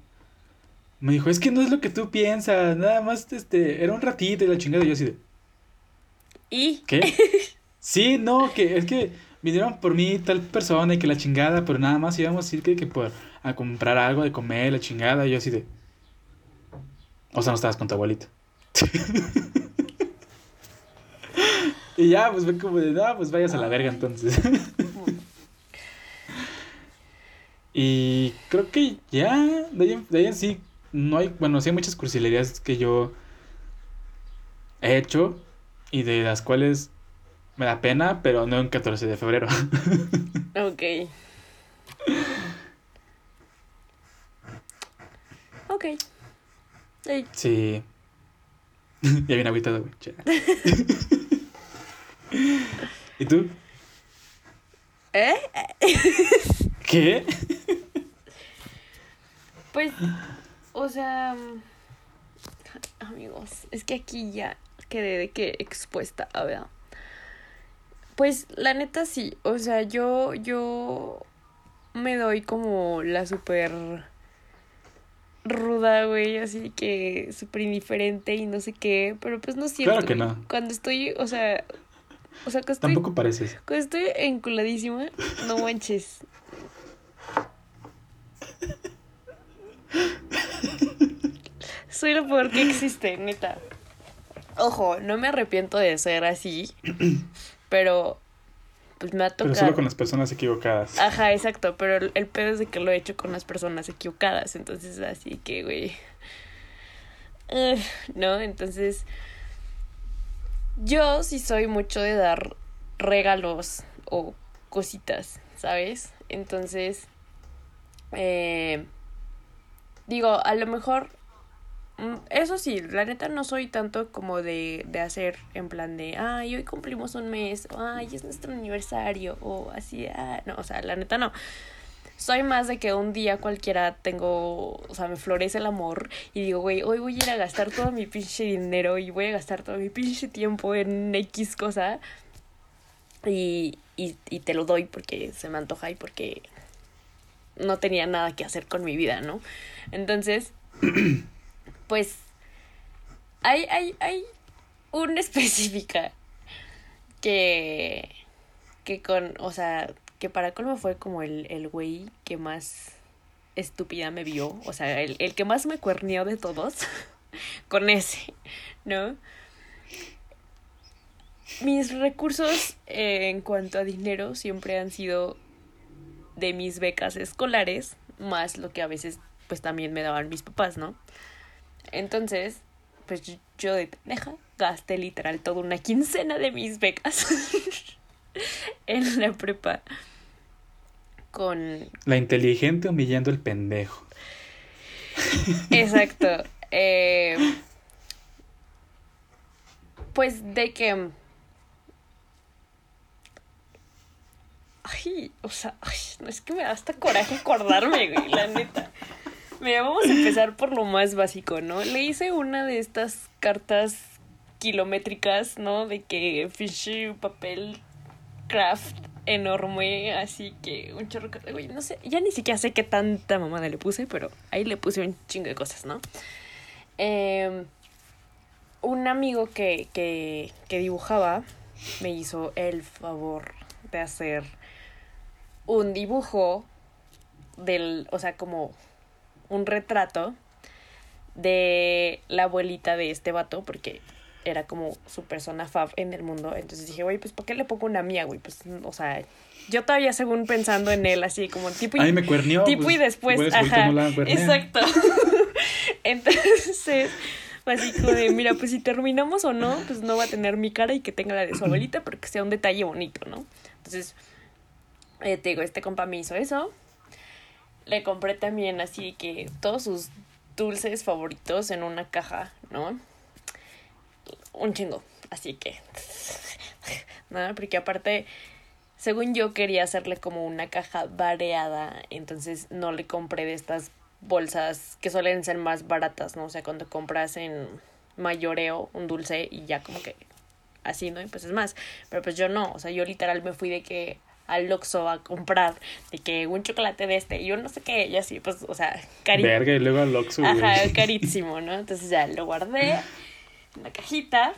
Me dijo, es que no es lo que tú piensas, nada más, este, era un ratito y la chingada. Y yo así de, ¿Y? ¿Qué? Sí, no, que es que vinieron por mí tal persona y que la chingada, pero nada más íbamos a ir que, que por a comprar algo de comer, la chingada, y yo así de. O sea, no estabas con tu abuelito. y ya, pues fue como de, no, pues vayas a la verga entonces. Y creo que ya, de ahí, de ahí en sí, no hay, bueno, sí hay muchas cursilerías que yo he hecho y de las cuales me da pena, pero no en 14 de febrero. ok. ok. Sí. ya bien agüitado, güey. ¿Y tú? ¿Eh? ¿Qué? Pues, o sea, amigos, es que aquí ya quedé de que expuesta, a ver. Pues la neta sí, o sea, yo, yo me doy como la super ruda, güey, así que súper indiferente y no sé qué, pero pues no siento. Claro que no. Cuando estoy, o sea, o sea, que estoy, Tampoco pareces. cuando estoy enculadísima, no manches. Soy lo peor que existe, neta. Ojo, no me arrepiento de ser así, pero pues me ha Pero tocado. solo con las personas equivocadas. Ajá, exacto, pero el, el pedo es de que lo he hecho con las personas equivocadas, entonces así que, güey. ¿No? Entonces, yo sí soy mucho de dar regalos o cositas, ¿sabes? Entonces, eh, digo, a lo mejor, mm, eso sí, la neta no soy tanto como de, de hacer en plan de, ay, hoy cumplimos un mes, ay, es nuestro aniversario, o así, ah, no, o sea, la neta no. Soy más de que un día cualquiera tengo, o sea, me florece el amor y digo, güey, hoy voy a ir a gastar todo mi pinche dinero y voy a gastar todo mi pinche tiempo en X cosa y, y, y te lo doy porque se me antoja y porque no tenía nada que hacer con mi vida, ¿no? Entonces, pues hay, hay, hay una específica que, que con, o sea, que para colmo fue como el, el güey que más estúpida me vio, o sea, el, el que más me cuerneó de todos, con ese, ¿no? Mis recursos eh, en cuanto a dinero siempre han sido de mis becas escolares, más lo que a veces pues también me daban mis papás, ¿no? Entonces, pues yo- de pendeja gasté literal toda una quincena de mis becas en la prepa con La inteligente humillando el pendejo. Exacto. Eh, pues de que. Ay, o sea, ay, no es que me da hasta coraje acordarme, güey, la neta. Mira, vamos a empezar por lo más básico, ¿no? Le hice una de estas cartas kilométricas, ¿no? De que fishy papel craft enorme, así que un chorro, güey, no sé, ya ni siquiera sé qué tanta mamada le puse, pero ahí le puse un chingo de cosas, ¿no? Eh, un amigo que, que, que dibujaba me hizo el favor de hacer un dibujo del, o sea, como un retrato de la abuelita de este vato, porque era como su persona fab en el mundo. Entonces dije, güey, pues ¿por qué le pongo una mía, güey? Pues, o sea, yo todavía según pensando en él, así como tipo... Ay, me cuernió. Tipo pues, y después, ajá. no la cuernea. exacto. Entonces, así como de, mira, pues si terminamos o no, pues no va a tener mi cara y que tenga la de su abuelita, pero que sea un detalle bonito, ¿no? Entonces, eh, te digo, este compa me hizo eso. Le compré también así que todos sus dulces favoritos en una caja, ¿no? Un chingo. Así que. ¿No? Porque aparte, según yo quería hacerle como una caja variada, entonces no le compré de estas bolsas que suelen ser más baratas, ¿no? O sea, cuando compras en mayoreo un dulce y ya como que así, ¿no? Y pues es más. Pero pues yo no, o sea, yo literal me fui de que al Oxxo a comprar de que un chocolate de este y yo no sé qué, y así, pues, o sea, cari Verga, y luego al Oxxo. Ajá, carísimo, ¿no? Entonces ya lo guardé en la cajita.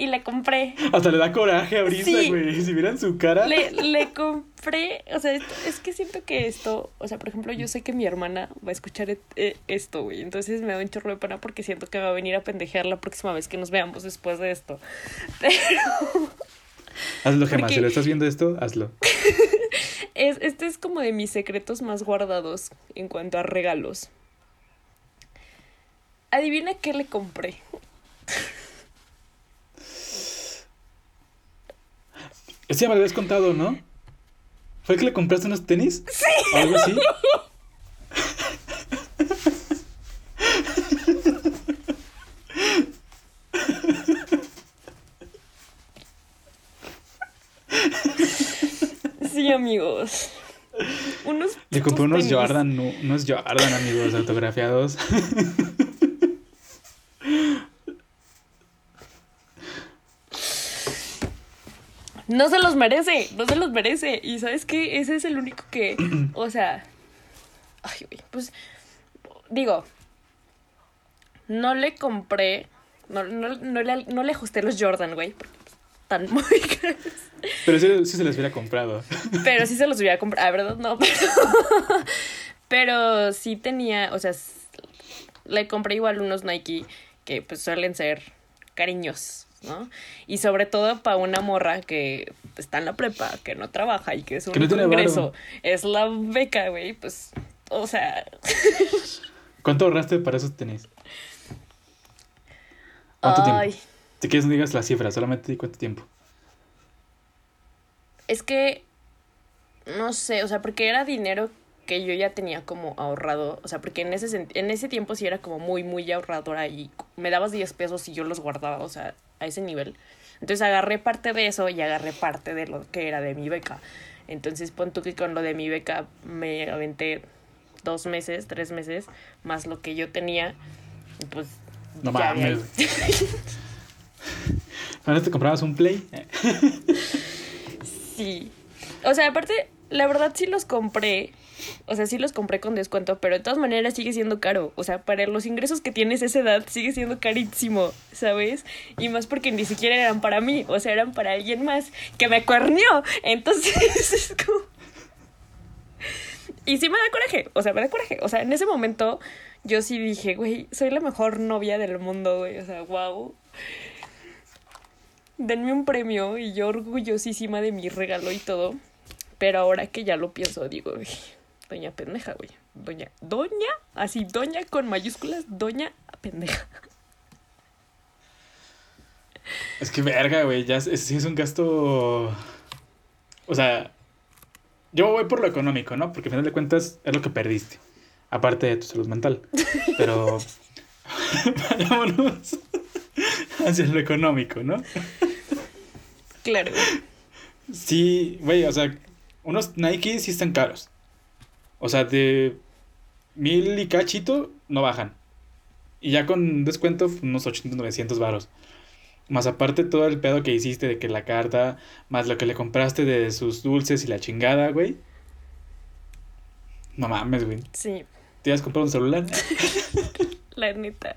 Y le compré. Hasta le da coraje ahorita, Sí. güey. Si vieran su cara. Le, le compré. O sea, esto- es que siento que esto. O sea, por ejemplo, yo sé que mi hermana va a escuchar et- eh, esto, güey. Entonces me da un chorro de pena porque siento que va a venir a pendejear la próxima vez que nos veamos después de esto. Pero. Hazlo, Gemma. Porque- Si lo estás viendo esto, hazlo. Es, este es como de mis secretos más guardados en cuanto a regalos. Adivina qué le compré. Ese ya me lo habías contado, ¿no? ¿Fue que le compraste unos tenis? Sí. Algo así? Sí, amigos. Unos Le compré unos tenis. Jordan, unos Jordan, amigos, autografiados. No se los merece, no se los merece. Y sabes qué, ese es el único que, o sea, ay, güey, pues, digo, no le compré, no, no, no le, no le ajusté los Jordan, güey, porque están muy caros. Pero sí, sí se les hubiera comprado. Pero sí se los hubiera comprado, ah, ¿verdad? No, pero, pero sí tenía, o sea, le compré igual unos Nike que pues suelen ser cariños, ¿no? Y sobre todo para una morra que está en la prepa, que no trabaja y que es un Que no ingreso, es la beca, güey, pues, o sea, ¿Cuánto ahorraste para esos tenis? ¿Cuánto ay, tiempo? Si quieres no digas la cifra, solamente di cuánto tiempo. es que, no sé, o sea, porque era dinero que yo ya tenía como ahorrado, o sea, porque en ese, en ese tiempo sí era como muy, muy ahorradora y me dabas 10 pesos y yo los guardaba, o sea, a ese nivel. Entonces agarré parte de eso y agarré parte de lo que era de mi beca. Entonces pon tú que con lo de mi beca me aventé dos meses, tres meses, más lo que yo tenía, pues... No ya mames. ¿Ahora te comprabas un Play? Sí. O sea, aparte, la verdad sí los compré. O sea, sí los compré con descuento, pero de todas maneras sigue siendo caro. O sea, para los ingresos que tienes esa edad sigue siendo carísimo, ¿sabes? Y más porque ni siquiera eran para mí, o sea, eran para alguien más que me cuernió. Entonces, es como... Y sí me da coraje, o sea, me da coraje. O sea, en ese momento yo sí dije, güey, soy la mejor novia del mundo, güey. O sea, wow. Denme un premio y yo orgullosísima de mi regalo y todo. Pero ahora que ya lo pienso, digo, güey, doña pendeja, güey. Doña, doña, así, doña con mayúsculas, doña pendeja. Es que verga, güey, ya es, es- un gasto... O sea, yo voy por lo económico, ¿no? Porque al final de cuentas es lo que perdiste. Aparte de tu salud mental. Pero... Vayámonos hacia lo económico, ¿no? Claro. Sí, güey, o sea, unos Nike sí están caros. O sea, de mil y cachito no bajan. Y ya con descuento, unos 800, 900 varos. Más aparte todo el pedo que hiciste de que la carta, más lo que le compraste de sus dulces y la chingada, güey. No mames, güey. Sí, ¿Te ibas a comprar un celular? la neta.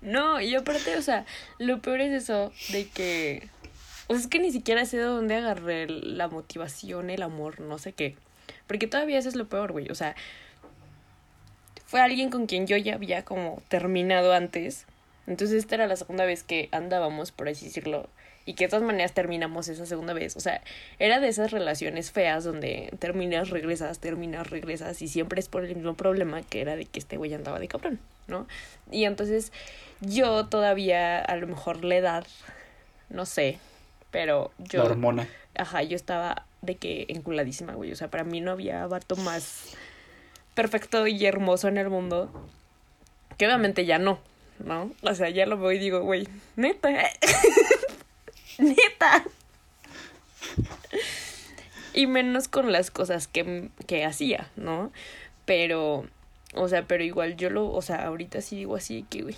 No, y aparte, o sea, lo peor es eso de que. O sea, es que ni siquiera sé de dónde agarré la motivación, el amor, no sé qué. Porque todavía eso es lo peor, güey. O sea, fue alguien con quien yo ya había como terminado antes. Entonces esta era la segunda vez que andábamos, por así decirlo. Y que de todas maneras terminamos esa segunda vez. O sea, era de esas relaciones feas donde terminas, regresas, terminas, regresas. Y siempre es por el mismo problema que era de que este güey andaba de cabrón, ¿no? Y entonces yo todavía, a lo mejor la edad, no sé. Pero yo... La hormona. Ajá, yo estaba de que enculadísima, güey. O sea, para mí no había vato más perfecto y hermoso en el mundo. Que obviamente ya no, ¿no? O sea, ya lo veo y digo, güey, neta. neta. Y menos con las cosas que, que hacía, ¿no? Pero, o sea, pero igual yo lo, o sea, ahorita sí digo así que, güey.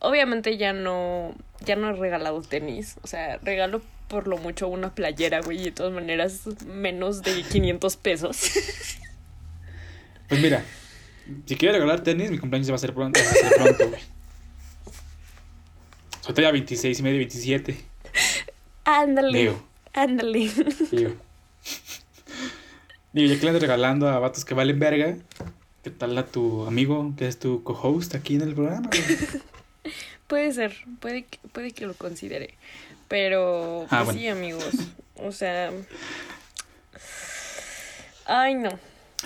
Obviamente ya no, ya no he regalado tenis. O sea, regalo por lo mucho una playera, güey, y de todas maneras menos de 500 pesos. Pues mira, si quieres regalar tenis, mi cumpleaños va a ser pronto, va a ser pronto, güey. Soy ya 26 y medio, 27. Ándale. Digo. Ándale. Digo. Digo, ya que le andas regalando a vatos que valen verga, ¿qué tal a tu amigo que es tu co-host aquí en el programa? güey? Puede ser, puede que, puede que lo considere. Pero, Ah, pues bueno. sí, amigos. O sea. Ay, no.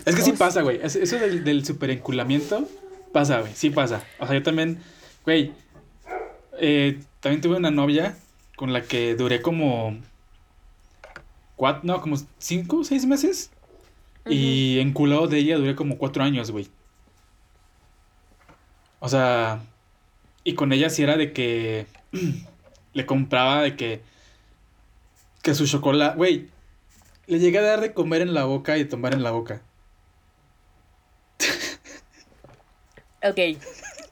Es que sí pasa, güey. Es- Eso del, del super enculamiento pasa, güey. Sí pasa. O sea, yo también, güey. eh, también tuve una novia con la que duré como. Cuatro, no, como cinco seis meses. Y enculado de ella duré como cuatro años, güey. O sea, y con ella sí era de que le compraba de que que su chocolate, güey. Le llegué a dar de comer en la boca y tomar en la boca. Ok.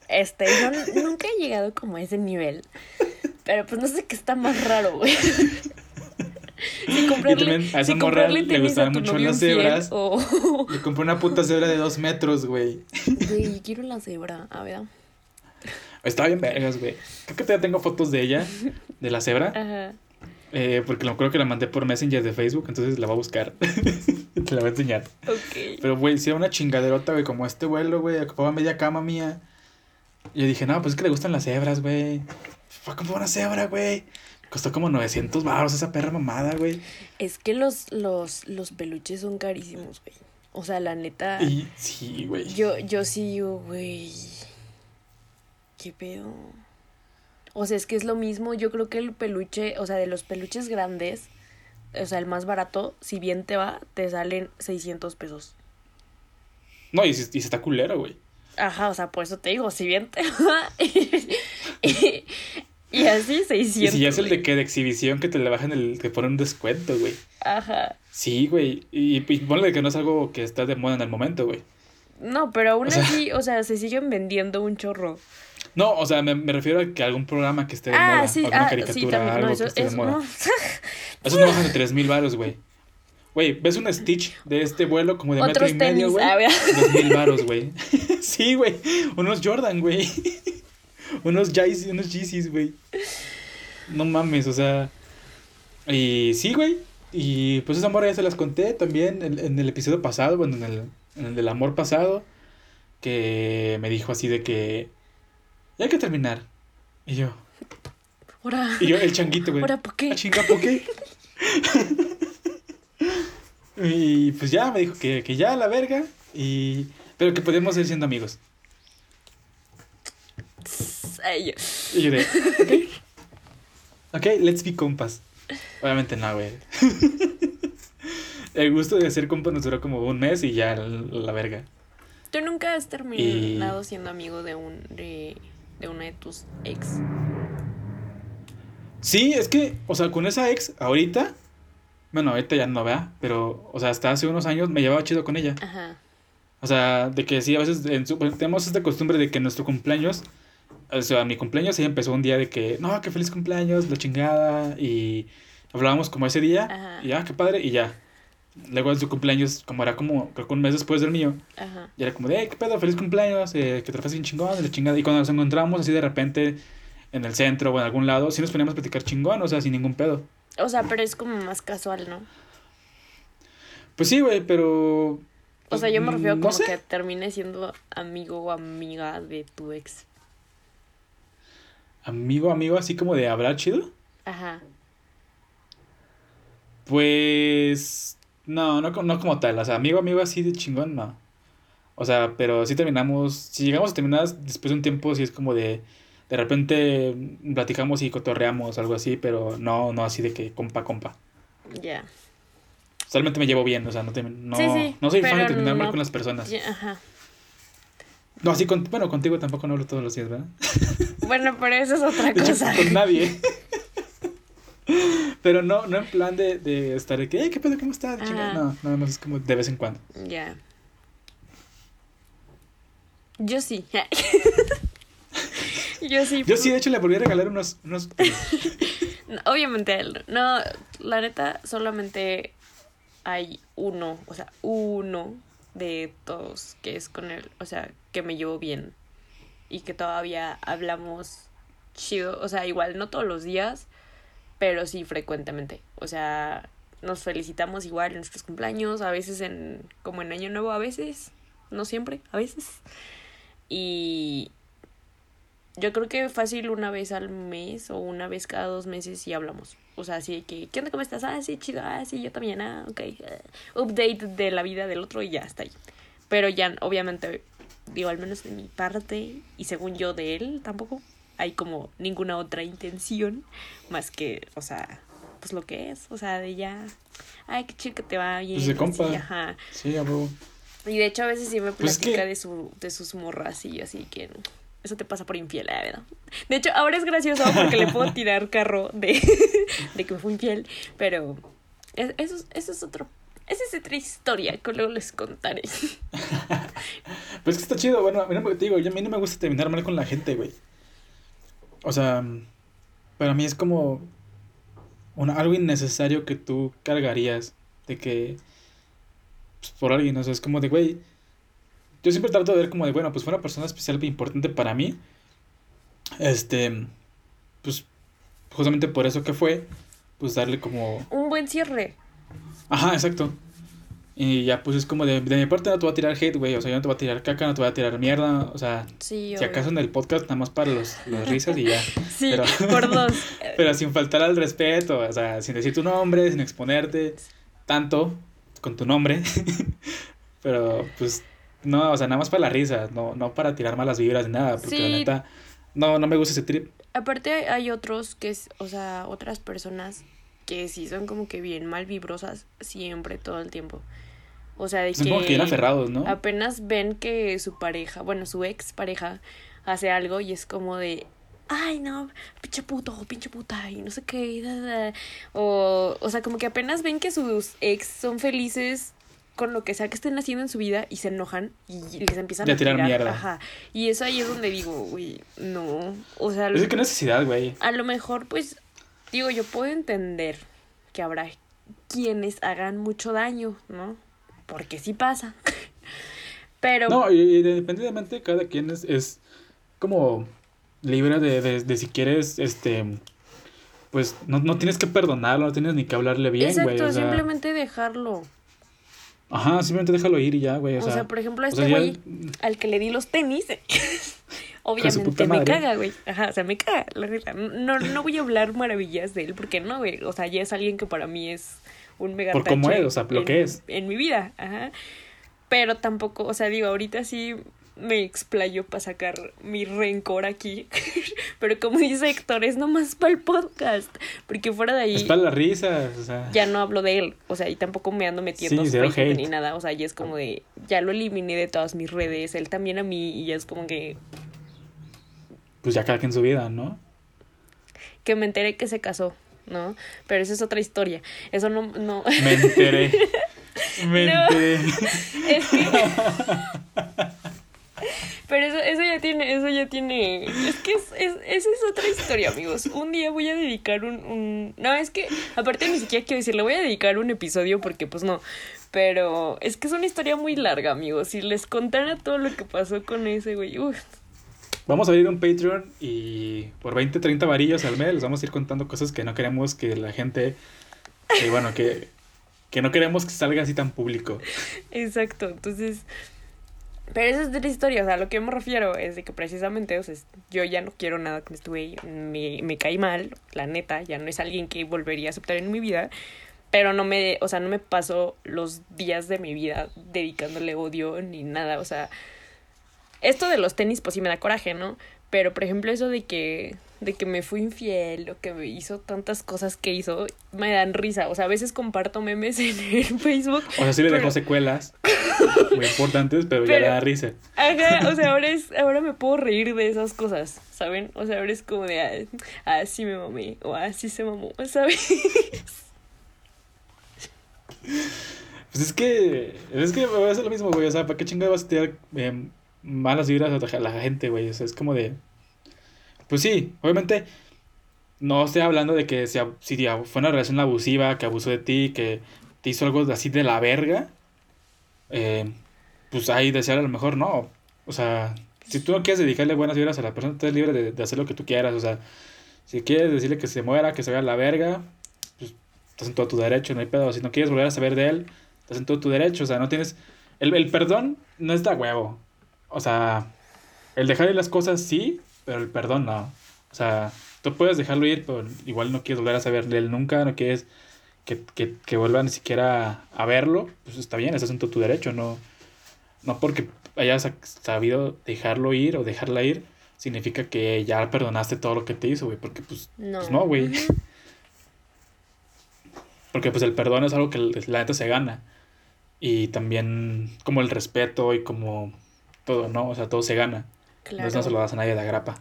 Este, yo nunca he llegado como a ese nivel. Pero pues no sé qué está más raro, güey. Si comprarle, también a esa si morra le gustaban mucho las cebras. O... Le compré una puta cebra de dos metros, güey. Güey, quiero la cebra. A ver. Estaba bien vergas, güey. Creo que todavía tengo fotos de ella, de la cebra. Ajá. eh, porque lo creo que la mandé por Messenger de Facebook, entonces la voy a buscar. Te la voy a enseñar. Ok. Pero, güey, si era una chingaderota, güey, como este vuelo, güey, ocupaba media cama mía. Y yo dije, no, pues es que le gustan las cebras, güey. Fue a comprar una cebra, güey. Costó como 900 baros esa perra mamada, güey. Es que los, los, los peluches son carísimos, güey. O sea, la neta. Y sí, güey. Yo, yo sí digo, güey. ¿Qué pedo? O sea, es que es lo mismo. Yo creo que el peluche, o sea, de los peluches grandes, o sea, el más barato, si bien te va, te salen 600 pesos. No, y, si- y se está culero, güey. Ajá, o sea, por eso te digo, si bien te va. y, y así 600. Y si ya es el de que de exhibición que te le bajan el, que ponen un descuento, güey. Ajá. Sí, güey. Y, y ponle que no es algo que está de moda en el momento, güey. No, pero aún O sea- así, o sea, se siguen vendiendo un chorro. No, o sea, me, me refiero a que algún programa que esté de Ah, moda. sí, alguna ah, caricatura, sí, algo No, eso que esté es. de moda. no. Esos no bajan de 3 mil baros, güey. Güey, ¿ves un Stitch de este vuelo como de metro y medio, güey? Dos mil baros, güey. sí, güey. Unos Jordan, güey. unos Yeezys, unos Yeezys, güey. No mames, o sea. Y sí, güey. Y pues esa morra ya se las conté también en, en el episodio pasado, bueno, en el, en el del amor pasado. Que me dijo así de que. Ya hay que terminar. Y yo. Ahora, Y yo, el changuito, güey. ahora, ¿por qué? Ah, chinga, ¿por qué? y pues ya me dijo que, que ya la verga. Y. Pero que podíamos seguir siendo amigos. Ay, yo. Y yo de. Ok. Ok, let's be compas. Obviamente no, güey. El gusto de ser compas nos duró como un mes y ya la, verga. ¿Tú nunca has terminado siendo amigo de un de, de una de tus ex? Sí, es que, o sea, con esa ex, ahorita. Bueno, ahorita ya no, vea. Pero, o sea, hasta hace unos años me llevaba chido con ella. Ajá. O sea, de que sí, a veces en su- tenemos esta costumbre de que nuestro cumpleaños, o sea, mi cumpleaños sí empezó un día de que, no, que feliz cumpleaños, la chingada, y hablábamos como ese día, Ajá. y ya, qué padre, y ya. Luego en su cumpleaños, como era como, creo que un mes después del mío, Ajá. y era como de, "Eh, qué pedo, feliz cumpleaños, eh, que te bien chingón, la chingada. Y cuando nos encontramos así de repente en el centro o en algún lado, sí nos poníamos a platicar chingón, o sea, sin ningún pedo. O sea, pero es como más casual, ¿no? Pues sí, güey, pero... O sea, yo me refiero no como sé. que termine siendo amigo o amiga de tu ex. Amigo, amigo, así como de hablar chido. Ajá. Pues no, no, no como tal, o sea, amigo, amigo así de chingón, no. O sea, pero sí terminamos, si llegamos a terminar después de un tiempo, sí es como de, de repente platicamos y cotorreamos, algo así, pero no, no así de que compa, compa. Ya. Solamente me llevo bien, o sea, no, te- no, Sí, sí, no soy fan de terminar mal con las personas. Ajá. No, así con, bueno, contigo tampoco no hablo todos los días, ¿verdad? Bueno, pero eso es otra De hecho, cosa. con nadie. Pero no, no en plan de, de estar de que, "Eh, ¿qué pedo? ¿Cómo estás? Chingada. No, nada más es como de vez en cuando. Ya. Yo sí. Yo sí. Yo sí, de hecho, le volví a regalar unos, unos No, Obviamente a él. No, la neta, solamente hay uno, o sea, uno de todos que es con él, o sea, que me llevo bien y que todavía hablamos chido, o sea, igual no todos los días, pero sí frecuentemente. O sea, nos felicitamos igual en nuestros cumpleaños, a veces en como en año nuevo, a veces, no siempre, a veces. Y yo creo que fácil una vez al mes o una vez cada dos meses y hablamos. O sea, así que, ¿qué onda? ¿Cómo estás? Ah, sí, chido. Ah, sí, yo también. Ah, ok. eh, update de la vida del otro y ya está ahí. Pero ya, obviamente, digo, al menos de mi parte y según yo de él, tampoco hay como ninguna otra intención más que, o sea, pues lo que es. O sea, de ya, ay, qué chido que te va bien. Pues de compa. ajá. Sí, a huevo. Y de hecho a veces sí me Pues es platica que- de, su, de sus morras y así que eso te pasa por infiel, la verdad. De hecho, ahora es gracioso porque le puedo tirar carro de, de que me fue infiel, pero Es- eso, es- eso es otro. Esa es otra historia que luego les contaré. Pues que está chido, bueno, a mí no me, digo, a mí no me gusta terminar mal con la gente, güey. O sea, para mí es como una, algo innecesario que tú cargarías de que pues, por alguien, o sea, es como de, güey, yo siempre trato de ver como de, bueno, pues fue una persona especial e importante para mí. Este, pues justamente por eso que fue, pues darle como Un buen cierre. Ajá, exacto. Y ya pues es como de, de mi parte no te voy a tirar hate, güey. O sea, yo no te voy a tirar caca, no te voy a tirar mierda. O sea, Sí, si acaso en el podcast nada más para los, los risas y ya. Sí, pero- por dos. Pero sin faltar al respeto, o sea, sin decir tu nombre, sin exponerte tanto con tu nombre. Pero pues no, o sea, nada más para la risa, no, no para tirar malas vibras ni nada, porque la neta no, no me gusta ese trip. Aparte hay, hay otros que es, o sea, otras personas que sí son como que bien mal vibrosas siempre, todo el tiempo. O sea, de Son como que bien aferrados, ¿no? apenas ven que su pareja, bueno, su ex pareja hace algo y es como de, ay, no, pinche puto, pinche puta, y no sé qué, da, da". O, o sea, como que apenas ven que sus ex son felices con lo que sea que estén haciendo en su vida y se enojan y les empiezan a tirar mierda. Ajá. Y eso ahí es donde digo, güey, no. O sea, Es que necesidad, güey. a lo mejor, pues, digo, yo puedo entender que habrá quienes hagan mucho daño, ¿no? Porque sí pasa. Pero, No, y, independientemente, cada quien es, es como libre de, de, de si quieres, este, pues no, no tienes que perdonarlo, no tienes ni que hablarle bien, exacto, güey. Sea, simplemente dejarlo. ajá, simplemente déjalo ir y ya, güey. O, O sea, sea, por ejemplo, o este ya- güey al que le di los tenis, obviamente me caga, güey. Ajá, o sea, me caga, la neta. No, no voy a hablar maravillas de él, porque no, güey. O sea, ya es alguien que para mí es un mega Por cómo es, o sea, lo en- que es. En mi vida, ajá. Pero tampoco, o sea, digo, ahorita sí me explayo para sacar mi rencor aquí. Pero como dice Héctor, es nomás para el podcast. Porque fuera de ahí es para las risas, o sea. ya no hablo de él, o sea, y tampoco me ando metiendo Sí, su Facebook ni nada, o sea, ya es como de, ya lo eliminé de todas mis redes, él también a mí, y ya es como que, Pues ya cada quien su vida, ¿no? que me enteré que se casó, ¿no? Pero esa es otra historia, eso no, no, Me enteré. Me No. enteré. es que... Pero eso, eso ya tiene, eso ya tiene, es que es, es- esa es otra historia, amigos. Un día voy a dedicar un, un, no, es que, aparte ni siquiera quiero decirle, voy a dedicar un episodio porque pues no, pero es que es una historia muy larga, amigos. Si les contara todo lo que pasó con ese güey, uff, Vamos a abrir un Patreon y por 20, 30 varillos al mes les vamos a ir contando cosas que no queremos que la gente, que bueno, que, que no queremos que salga así tan público. Exacto, entonces. Pero esa es otra historia, o sea, lo que me refiero es de que precisamente, o sea, yo ya no quiero nada con este güey, me, me cae mal, la neta, ya no es alguien que volvería a aceptar en mi vida, pero no me, o sea, no me paso los días de mi vida dedicándole odio ni nada, o sea, esto de los tenis pues sí me da coraje, ¿no? Pero por ejemplo eso de que de que me fui infiel o que me hizo tantas cosas que hizo, me dan risa, o sea, a veces comparto memes en el Facebook O sea, sí le Pero- dejó secuelas muy importantes, pero, ya le da risa. Ajá, o sea, ahora es, ahora me puedo reír de esas cosas, ¿saben? O sea, ahora es como de, ah, ah, me mamé, o ah, sí se mamó, ¿sabes? Pues es que, es que me hace lo mismo, güey. O sea, ¿para qué chingada vas a tirar eh, malas vibras a la gente, güey? O sea, es como de. Pues sí, obviamente. No estoy hablando de que sea, si fue una relación abusiva, que abusó de ti, que te hizo algo así de la verga. eh, pues ahí desear a lo mejor no. O sea, si tú no quieres dedicarle buenas vibras a la persona, tú eres libre de, hacer lo que tú quieras. O sea, si quieres decirle que se muera, que se vaya a la verga, pues estás en todo tu derecho, no hay pedo. Si no quieres volver a saber de él, estás en todo tu derecho. O sea, no tienes. El, el perdón no es de huevo. O sea, el dejar ir las cosas sí, pero el perdón no. O sea, tú puedes dejarlo ir, pero igual no quieres volver a saber de él nunca, no quieres que, que, que vuelva ni siquiera a verlo, pues está bien, estás en todo tu derecho, no, no porque hayas sabido dejarlo ir o dejarla ir, significa que ya perdonaste todo lo que te hizo, güey, porque pues No. Pues no, güey. Porque pues el perdón es algo que la neta se gana. Y también como el respeto y como todo, ¿no? O sea, todo se gana. Claro. Entonces no se lo das a nadie de agrapa.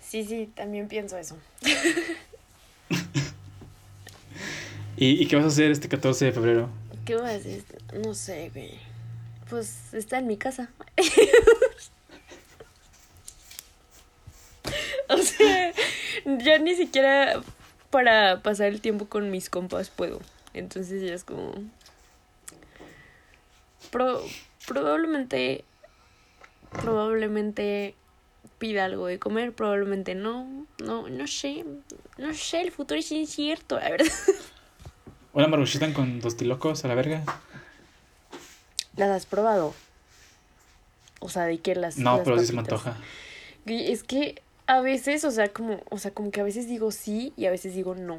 Sí, sí, también pienso eso. ¿Y, ¿Y qué vas a hacer este 14 de febrero? ¿Qué voy a hacer? No sé, güey. Pues está en mi casa. o sea, ya ni siquiera para pasar el tiempo con mis compas puedo. Entonces ya es como... Pro- probablemente... Probablemente pida algo de comer, probablemente no. No, no sé. No sé, el futuro es incierto, la verdad. Una maruchita con dos tilocos a la verga. ¿Las has probado? O sea, ¿de qué las No, las pero sí se me papitas? antoja. Es que a veces, o sea, como, o sea, como que a veces digo sí y a veces digo no.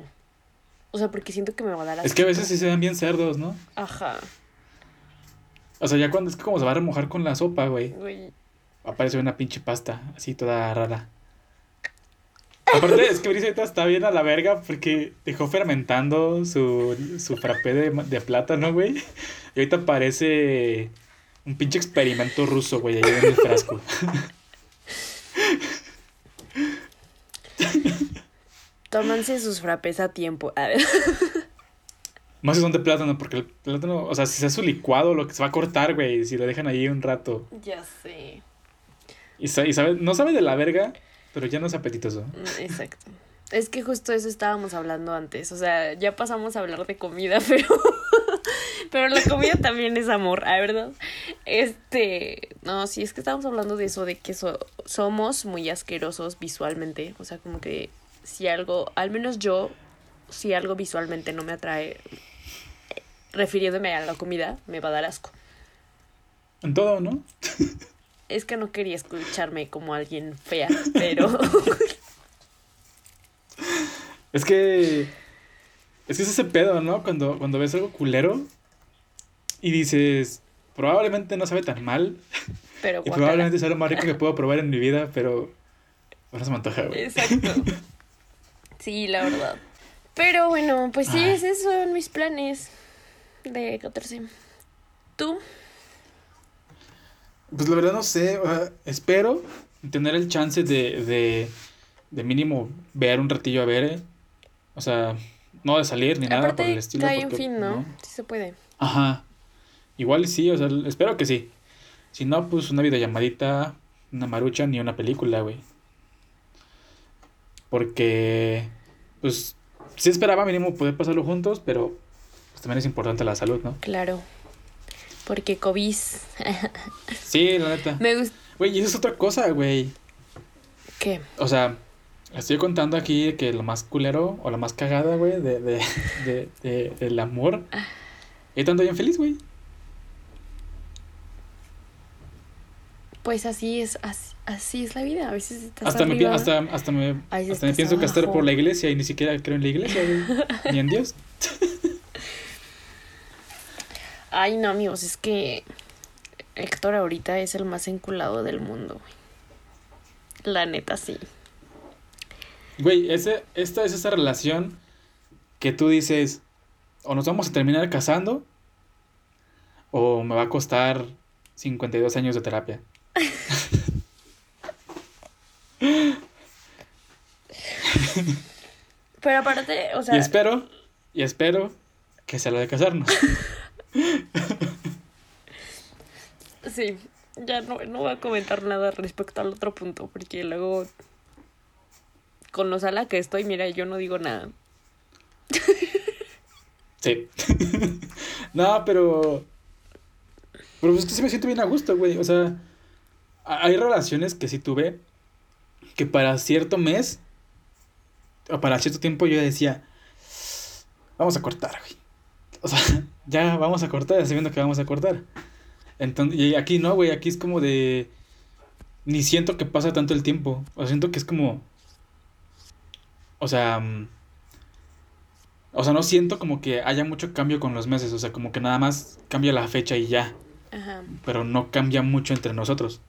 O sea, porque siento que me va a dar Es que a veces sí se ven bien cerdos, ¿no? Ajá, O sea, ya cuando es que como se va a remojar con la sopa, güey. güey. Aparece una pinche pasta, así toda rara. Aparte, es que Brice ahorita está bien a la verga porque dejó fermentando su, su frappé de, de plátano, güey. Y ahorita parece un pinche experimento ruso, güey, ahí en el frasco. Tómanse sus frappés a tiempo. A ver. Más si son de plátano, porque el plátano, o sea, si se hace su licuado, lo que se va a cortar, güey, si lo dejan ahí un rato. ya sé. Y, sa- y sabe, no sabe de la verga, pero ya no es apetitoso. Mm, Exacto. Es que justo eso estábamos hablando antes. O sea, ya pasamos a hablar de comida, pero. pero la comida también es amor, ¿ah, ¿verdad? Este. No, sí, es que estábamos hablando de eso, de que so- somos muy asquerosos visualmente. O sea, como que si algo. Al menos yo, si algo visualmente no me atrae. Refiriéndome a la comida, me va a dar asco. En todo, ¿no? Es que no quería escucharme como alguien fea, pero. Es que. Es que es ese pedo, ¿no? Cuando, cuando ves algo culero y dices, probablemente no sabe tan mal pero y probablemente sea lo más rico que puedo probar en mi vida, pero. Ahora se me antoja, güey. Exacto. Sí, la verdad. Pero bueno, pues sí, Ay. esos son mis planes de 14. ¿Tú? Pues la verdad no sé, sea, espero tener el chance de, de, de mínimo ver un ratillo a ver, eh. O sea, no de salir ni nada por el estilo. un porque, fin, ¿no? Sí se puede. Ajá. Igual sí, o sea, espero que sí. Si no, pues una videollamadita, una marucha ni una película, güey. Porque, pues, sí esperaba mínimo poder pasarlo juntos, pero pues, también es importante la salud, ¿no? Claro. Porque COVID. Sí, la neta. Me gusta. Güey, y eso es otra cosa, güey. ¿Qué? O sea, estoy contando aquí que lo más culero o la más cagada, güey, de, de, de, de- del amor. Y tanto bien feliz, güey. Pues así es, así, así es la vida. A veces estás Hasta me, arriba. hasta, hasta me, hasta me pienso abajo. por la iglesia y ni siquiera creo en la iglesia, güey. Ni en Dios. Ay, no, amigos, es que Héctor ahorita es el más enculado del mundo, güey. La neta, sí. Güey, ese, esta es esa relación que tú dices, o nos vamos a terminar casando, o me va a costar 52 años de terapia. Pero aparte, o sea, y espero, y espero que sea lo de casarnos. sí, ya no, no voy a comentar nada respecto al otro punto, porque luego con lo sala que estoy, mira, yo no digo nada. Sí. no, pero. Pero es que sí me siento bien a gusto, güey. O sea, hay relaciones que sí tuve que para cierto mes o para cierto tiempo yo decía, vamos a cortar, güey. O sea, ya vamos a cortar, sabiendo que vamos a cortar. Entonces, y aquí no, güey, aquí es como de. Ni siento que pasa tanto el tiempo. O sea, siento que es como. O sea. mm, O sea, no siento como que haya mucho cambio con los meses. O sea, como que nada más cambia la fecha y ya. Ajá. Pero no cambia mucho entre nosotros.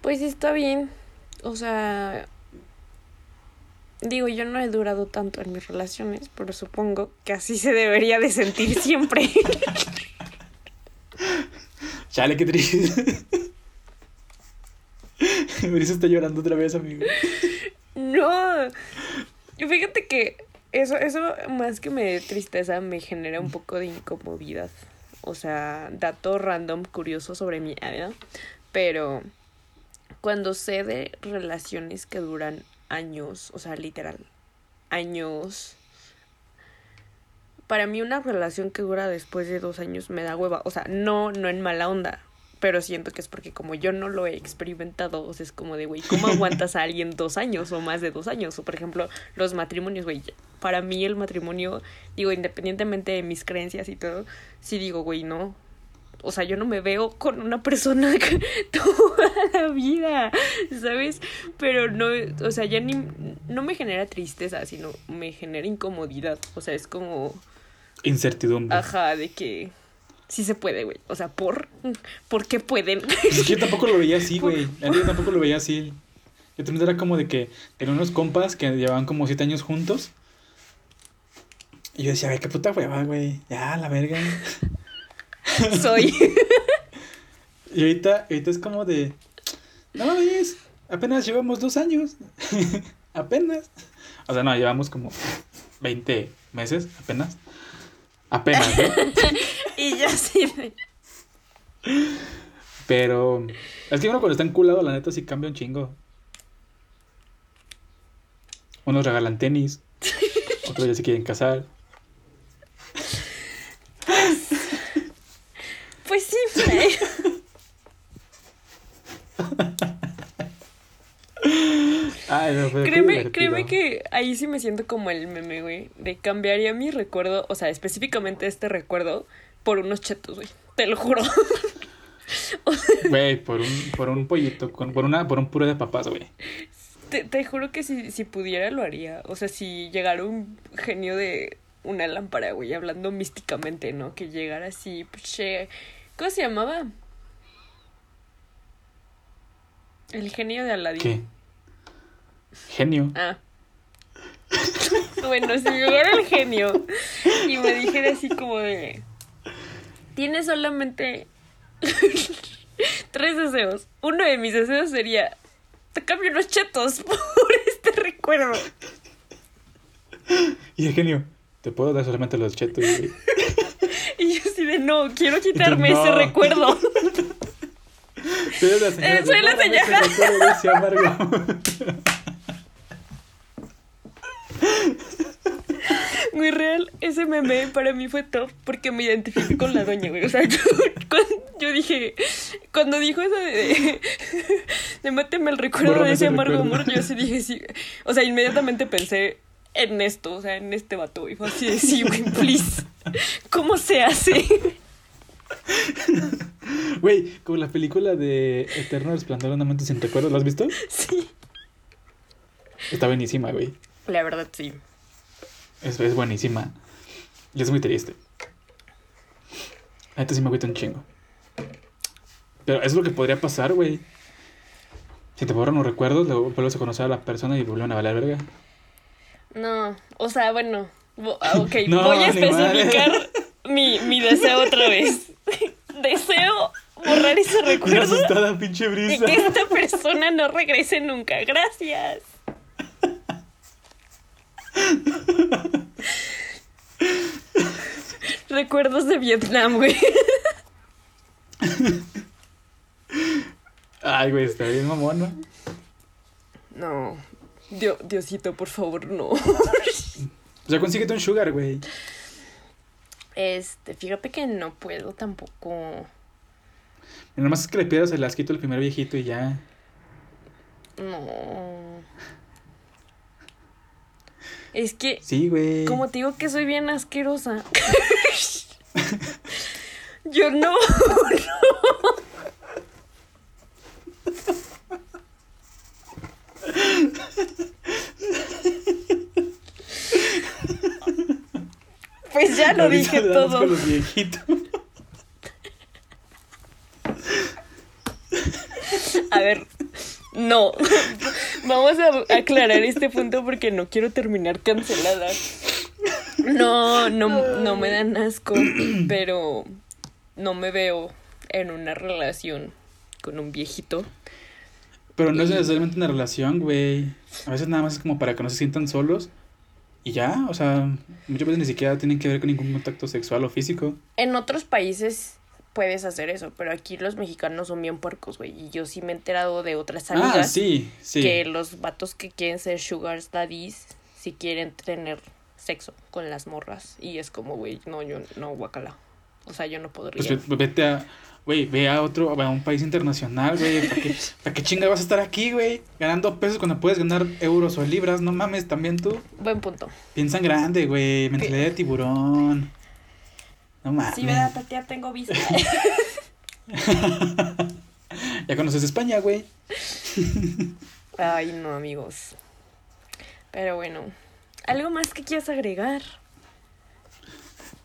Pues está bien. O sea, digo, yo no he durado tanto en mis relaciones, pero supongo que así se debería de sentir siempre. Chale, qué triste. Marisa está llorando otra vez, amigo. no. Fíjate que eso, eso más que me dé tristeza, me genera un poco de incomodidad. O sea, dato random curioso sobre mi vida. Pero cuando sé de relaciones que duran años, o sea, literal, años. Para mí una relación que dura después de dos años me da hueva. O sea, no, no en mala onda. Pero siento que es porque como yo no lo he experimentado, o sea, es como de, güey, ¿cómo aguantas a alguien dos años o más de dos años? O por ejemplo, los matrimonios, güey, para mí el matrimonio, digo, independientemente de mis creencias y todo, sí digo, güey, no. O sea, yo no me veo con una persona toda la vida, ¿sabes? Pero no, o sea, ya ni, no me genera tristeza, sino me genera incomodidad. O sea, es como... Incertidumbre. Ajá, de que sí se puede, güey. O sea, ¿por? ¿Por qué pueden? Es que yo tampoco lo veía así, güey. Yo tampoco lo veía así. Yo también era como de que tenía unos compas que llevaban como siete años juntos. Y yo decía, ay, qué puta hueva, güey. Ya, la verga. Soy. y ahorita, ahorita es como de, no mames, apenas llevamos dos años. apenas. O sea, no, llevamos como 20 meses, apenas. Apenas, ¿no? y ya sí. Pero es que uno cuando está enculado, la neta sí cambia un chingo. Unos regalan tenis, otros ya se quieren casar. Pues sí, No, créeme, créeme que ahí sí me siento como el meme, güey. De cambiaría mi recuerdo, o sea, específicamente este recuerdo, por unos chetos, güey. Te lo juro. Güey, por un, por un pollito, con, por, una, por un puré de papas, güey. Te, te juro que si, si pudiera lo haría. O sea, si llegara un genio de una lámpara, güey, hablando místicamente, ¿no? Que llegara así, pues, ¿cómo se llamaba? El genio de Aladdin. Genio. Ah. bueno, si llegara el genio y me dijera así como de... Tienes solamente tres deseos. Uno de mis deseos sería... Te cambio los chetos por este recuerdo. Y el genio, te puedo dar solamente los chetos. y yo así de no, quiero quitarme ese recuerdo. Soy la señora. Eh, soy la señora. Muy real, ese meme para mí fue top porque me identifiqué con la doña, güey. O sea, yo, yo dije, cuando dijo eso de, de máteme el recuerdo de ese amargo amor, yo sí dije, sí. O sea, inmediatamente pensé en esto, o sea, en este vato, y fue así de, sí, güey, please. ¿Cómo se hace? Güey, como la película de Eterno Resplandor de una mente sin recuerdos, ¿lo has visto? Sí. Está buenísima, güey. La verdad, sí. Es, es buenísima. Y es muy triste. A este sí me agüita un chingo. Pero es lo que podría pasar, güey. Si te borran los recuerdos, luego vuelves a conocer a la persona y vuelven a valer verga. No, o sea, bueno. Ah, ok, voy a especificar mi, mi deseo otra vez. deseo borrar ese recuerdo. asustada, pinche brisa. Y que esta persona no regrese nunca. Gracias. Recuerdos de Vietnam, güey. Ay, güey, está bien mamón, ¿no? No. Diosito, por favor, no. o sea, consíguete un sugar, güey. Este, fíjate que no puedo tampoco. Nada más es que le pidas el asquito al primer viejito y ya. No. Es que. Sí, güey. Como te digo que soy bien asquerosa. Yo no, no. Pues ya lo dije todo. Con los viejitos. A ver, no. Vamos a aclarar este punto porque no quiero terminar cancelada. No, no, no me dan asco, pero no me veo en una relación con un viejito. Pero no es necesariamente una relación, güey. A veces nada más es como para que no se sientan solos y ya, o sea, muchas veces ni siquiera tienen que ver con ningún contacto sexual o físico. En otros países puedes hacer eso, pero aquí los mexicanos son bien puercos, güey. Y yo sí me he enterado de otras amigas Ah, sí, sí. que los vatos que quieren ser sugar daddies si quieren tener sexo con las morras. Y es como, güey, no, yo no, guacala. O sea, yo no podría. Pues ve- vete a, güey, ve a otro, a un país internacional, güey. ¿Para qué, ¿Para qué chinga vas a estar aquí, güey? Ganando pesos cuando puedes ganar euros o libras. No mames, también tú. Buen punto. Piensan grande, güey. Mentalidad de tiburón. No mames. Sí, ¿verdad, Tatia? Tengo visa. ya conoces España, güey. Ay, no, amigos. Pero bueno, ¿algo más que quieras agregar?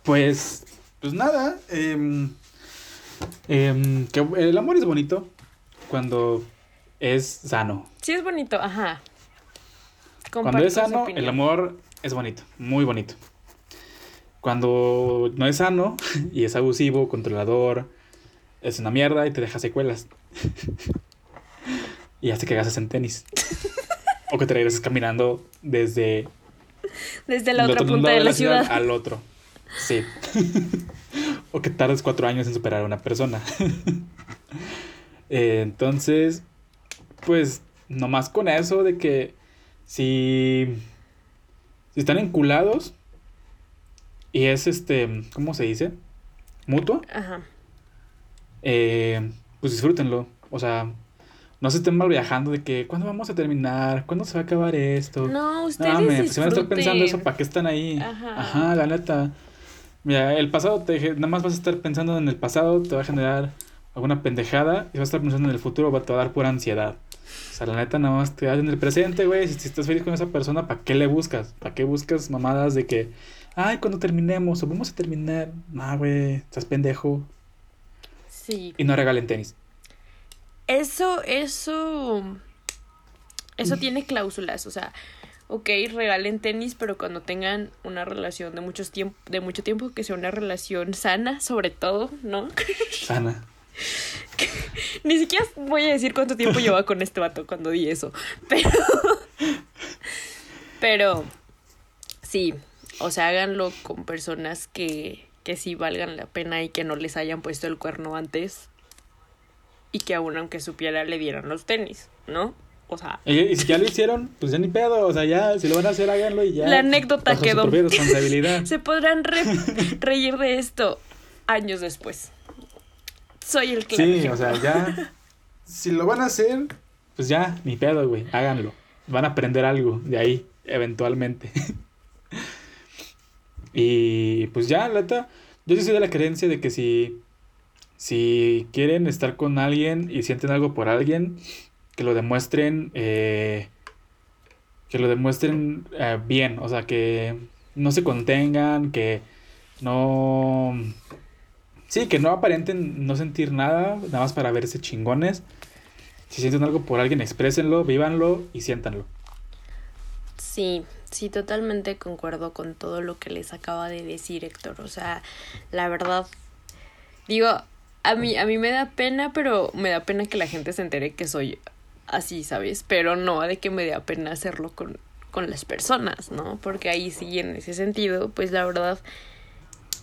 Pues, pues nada. em, em, que el amor es bonito cuando es sano. Sí, es bonito, ajá. Cuando es sano, el amor es bonito, muy bonito. Cuando no es sano y es abusivo, controlador, es una mierda y te deja secuelas. y hace que gastes en tenis. o que te regreses caminando desde Desde la otra punta de la ciudad. al otro. Sí. o que tardes cuatro años en superar a una persona. Eh, entonces, pues, nomás con eso de que si, si están enculados y es este, ¿cómo se dice? Mutuo, Ajá. eh, pues disfrútenlo. O sea, no se estén mal viajando de que, ¿cuándo vamos a terminar? ¿Cuándo se va a acabar esto? No, ustedes mames, si van a estar pensando eso. ¿para qué están ahí? Ajá. Ajá, la neta. Mira, el pasado, te, nada más vas a estar pensando en el pasado, te va a generar alguna pendejada y vas a estar pensando en el futuro, va- te va a dar pura ansiedad. O sea, la neta, nada más te das en el presente, güey. Si, si estás feliz con esa persona, ¿para qué le buscas? ¿Para qué buscas mamadas de que, ay, cuando terminemos o vamos a terminar? No, güey, estás pendejo. Sí. Y no regalen tenis. Eso, eso. Eso tiene cláusulas. O sea, ok, regalen tenis, pero cuando tengan una relación de, muchos tiemp- de mucho tiempo, que sea una relación sana, sobre todo, ¿no? Sana. Ni siquiera voy a decir cuánto tiempo lleva con este vato cuando di eso. Pero. Pero. Sí. O sea, háganlo con personas que, que sí valgan la pena y que no les hayan puesto el cuerno antes. Y que aún aunque supiera le dieran los tenis, ¿no? O sea, Y, si ya lo hicieron, pues ya ni pedo. O sea, ya, si lo van a hacer, háganlo y ya. La anécdota quedó. responsabilidad. se podrán re- reír de esto años después. Soy el claro Sí, o sea, ya. Si lo van a hacer, pues ya, ni pedo, güey. Háganlo. Van a aprender algo de ahí, eventualmente. y pues ya, la neta. Yo sí soy de la creencia de que si. Si quieren estar con alguien y sienten algo por alguien, que lo demuestren. eh, que lo demuestren eh, bien. O sea, que no se contengan, que no. Sí, que no aparenten no sentir nada, nada más para verse chingones. Si sienten algo por alguien, exprésenlo, vívanlo y siéntanlo. Sí, sí, totalmente concuerdo con todo lo que les acaba de decir Héctor. O sea, la verdad, digo, a mí, a mí me da pena, pero me da pena que la gente se entere que soy así, ¿sabes? Pero no de que me da pena hacerlo con, con las personas, ¿no? Porque ahí sí, en ese sentido, pues la verdad,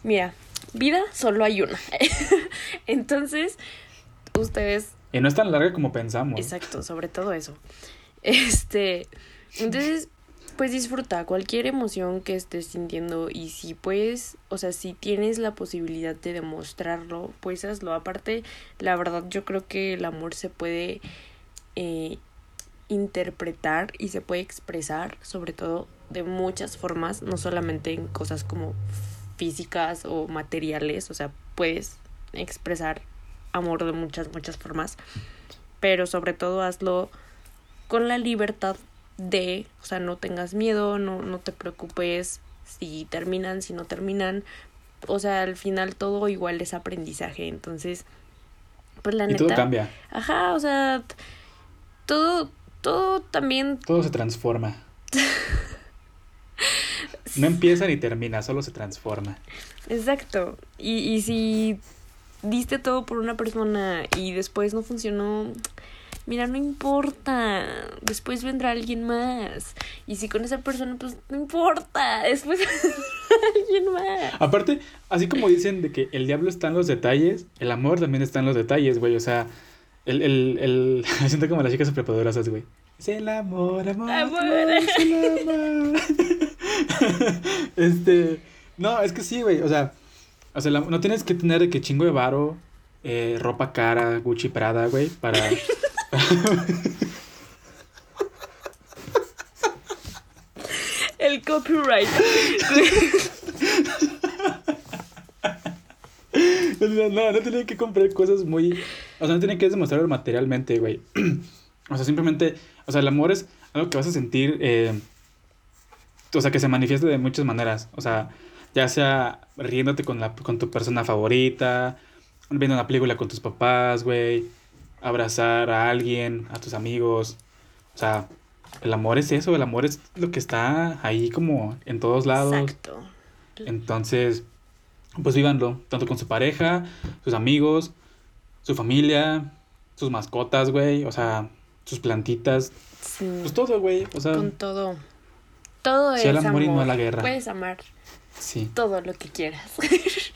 mira, vida solo hay una. Entonces, ustedes Y no es tan larga como pensamos. Exacto, sobre todo eso. Este, entonces, pues disfruta cualquier emoción que estés sintiendo y si puedes, o sea, si tienes la posibilidad de demostrarlo, pues hazlo. Aparte, la verdad, yo creo que el amor se puede eh, interpretar y se puede expresar, sobre todo de muchas formas, no solamente en cosas como físicas o materiales, o sea, puedes expresar amor de muchas, muchas formas, pero sobre todo hazlo con la libertad de, o sea, no tengas miedo, no, no te preocupes si terminan, si no terminan, o sea, al final todo igual es aprendizaje, entonces, pues la y neta, todo cambia, ajá, o sea, todo, todo también todo se transforma. No empieza ni termina, solo se transforma. Exacto. Y, y si diste todo por una persona y después no funcionó, mira, no importa, después vendrá alguien más. Y si con esa persona, pues no importa, después alguien más. Aparte, así como dicen de que el diablo está en los detalles, el amor también está en los detalles, güey. O sea, el, el, el... siento como las chicas superpoderosas, güey. Es el amor, amor, Amor. es el amor. este, no, es que sí, güey, o sea, o sea, la- no tienes que tener de que chingo de varo, eh, ropa cara, Gucci Prada, güey, para... El copyright. No, no tienen que comprar cosas muy... O sea, no tienen que demostrarlo materialmente, güey. O sea, simplemente... O sea, el amor es algo que vas a sentir... eh, o sea, que se manifiesta de muchas maneras. O sea, ya sea riéndote con, la, con tu persona favorita, viendo una película con tus papás, güey, abrazar a alguien, a tus amigos. O sea, el amor es eso, el amor es lo que está ahí como en todos lados. Exacto. Entonces, pues vívanlo, tanto con su pareja, sus amigos, su familia, sus mascotas, güey, o sea, sus plantitas, Sí. pues todo, güey, o sea, Con todo. Todo Sí es al amor amor. y no la guerra. Puedes amar sí. todo lo que quieras.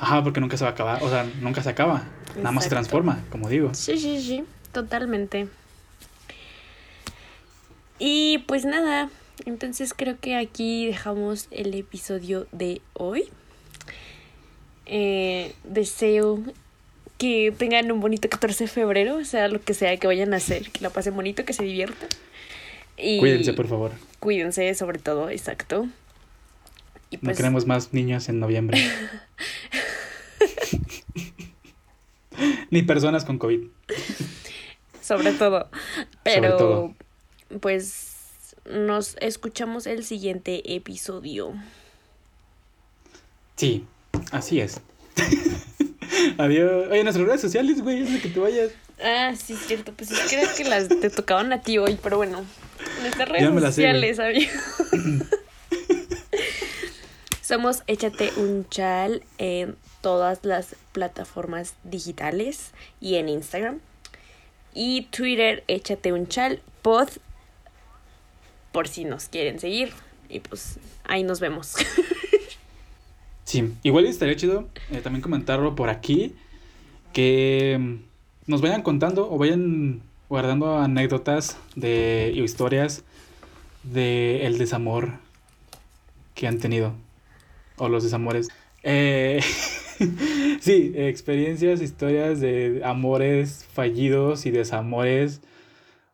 Ajá, porque nunca se va a acabar, o sea, nunca se acaba, nada más se transforma, como digo. Sí, sí, sí, totalmente. Y pues nada, entonces creo que aquí dejamos el episodio de hoy. Eh, deseo que tengan un bonito 14 de febrero, o sea, lo que sea que vayan a hacer, que la pasen bonito, que se diviertan. Y Cuídense, por favor, Cuídense, sobre todo, exacto. Y no pues, queremos más niños en noviembre. Ni personas con COVID. sobre todo. Pero, todo. pues, nos escuchamos el siguiente episodio. Sí, así es. Adiós. Oye, nuestras redes sociales, güey, es de que te vayas. Ah, sí, cierto. Pues es que era que las te tocaban a ti hoy, pero bueno. Nuestras redes sociales, amigos. Somos Échate un chal en todas las plataformas digitales y en Instagram. Y Twitter, Échate un chal pod por si nos quieren seguir. Y pues ahí nos vemos. Sí, igual estaría chido eh, también comentarlo por aquí, que mm, nos vayan contando o vayan guardando anécdotas de y historias de el desamor que han tenido o los desamores. Eh, sí, experiencias, historias de amores fallidos y desamores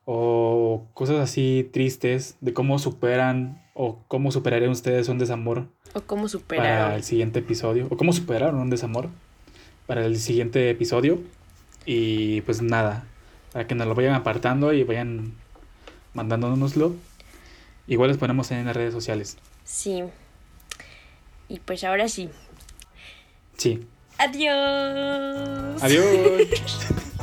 o cosas así tristes de cómo superan o cómo superarían ustedes un desamor o cómo para superaron. el siguiente episodio. O cómo superaron un desamor para el siguiente episodio. Y pues nada, para que nos lo vayan apartando y vayan mandándonoslo. Igual les ponemos en las redes sociales. Sí. Y pues ahora sí. Sí. Adiós. Adiós.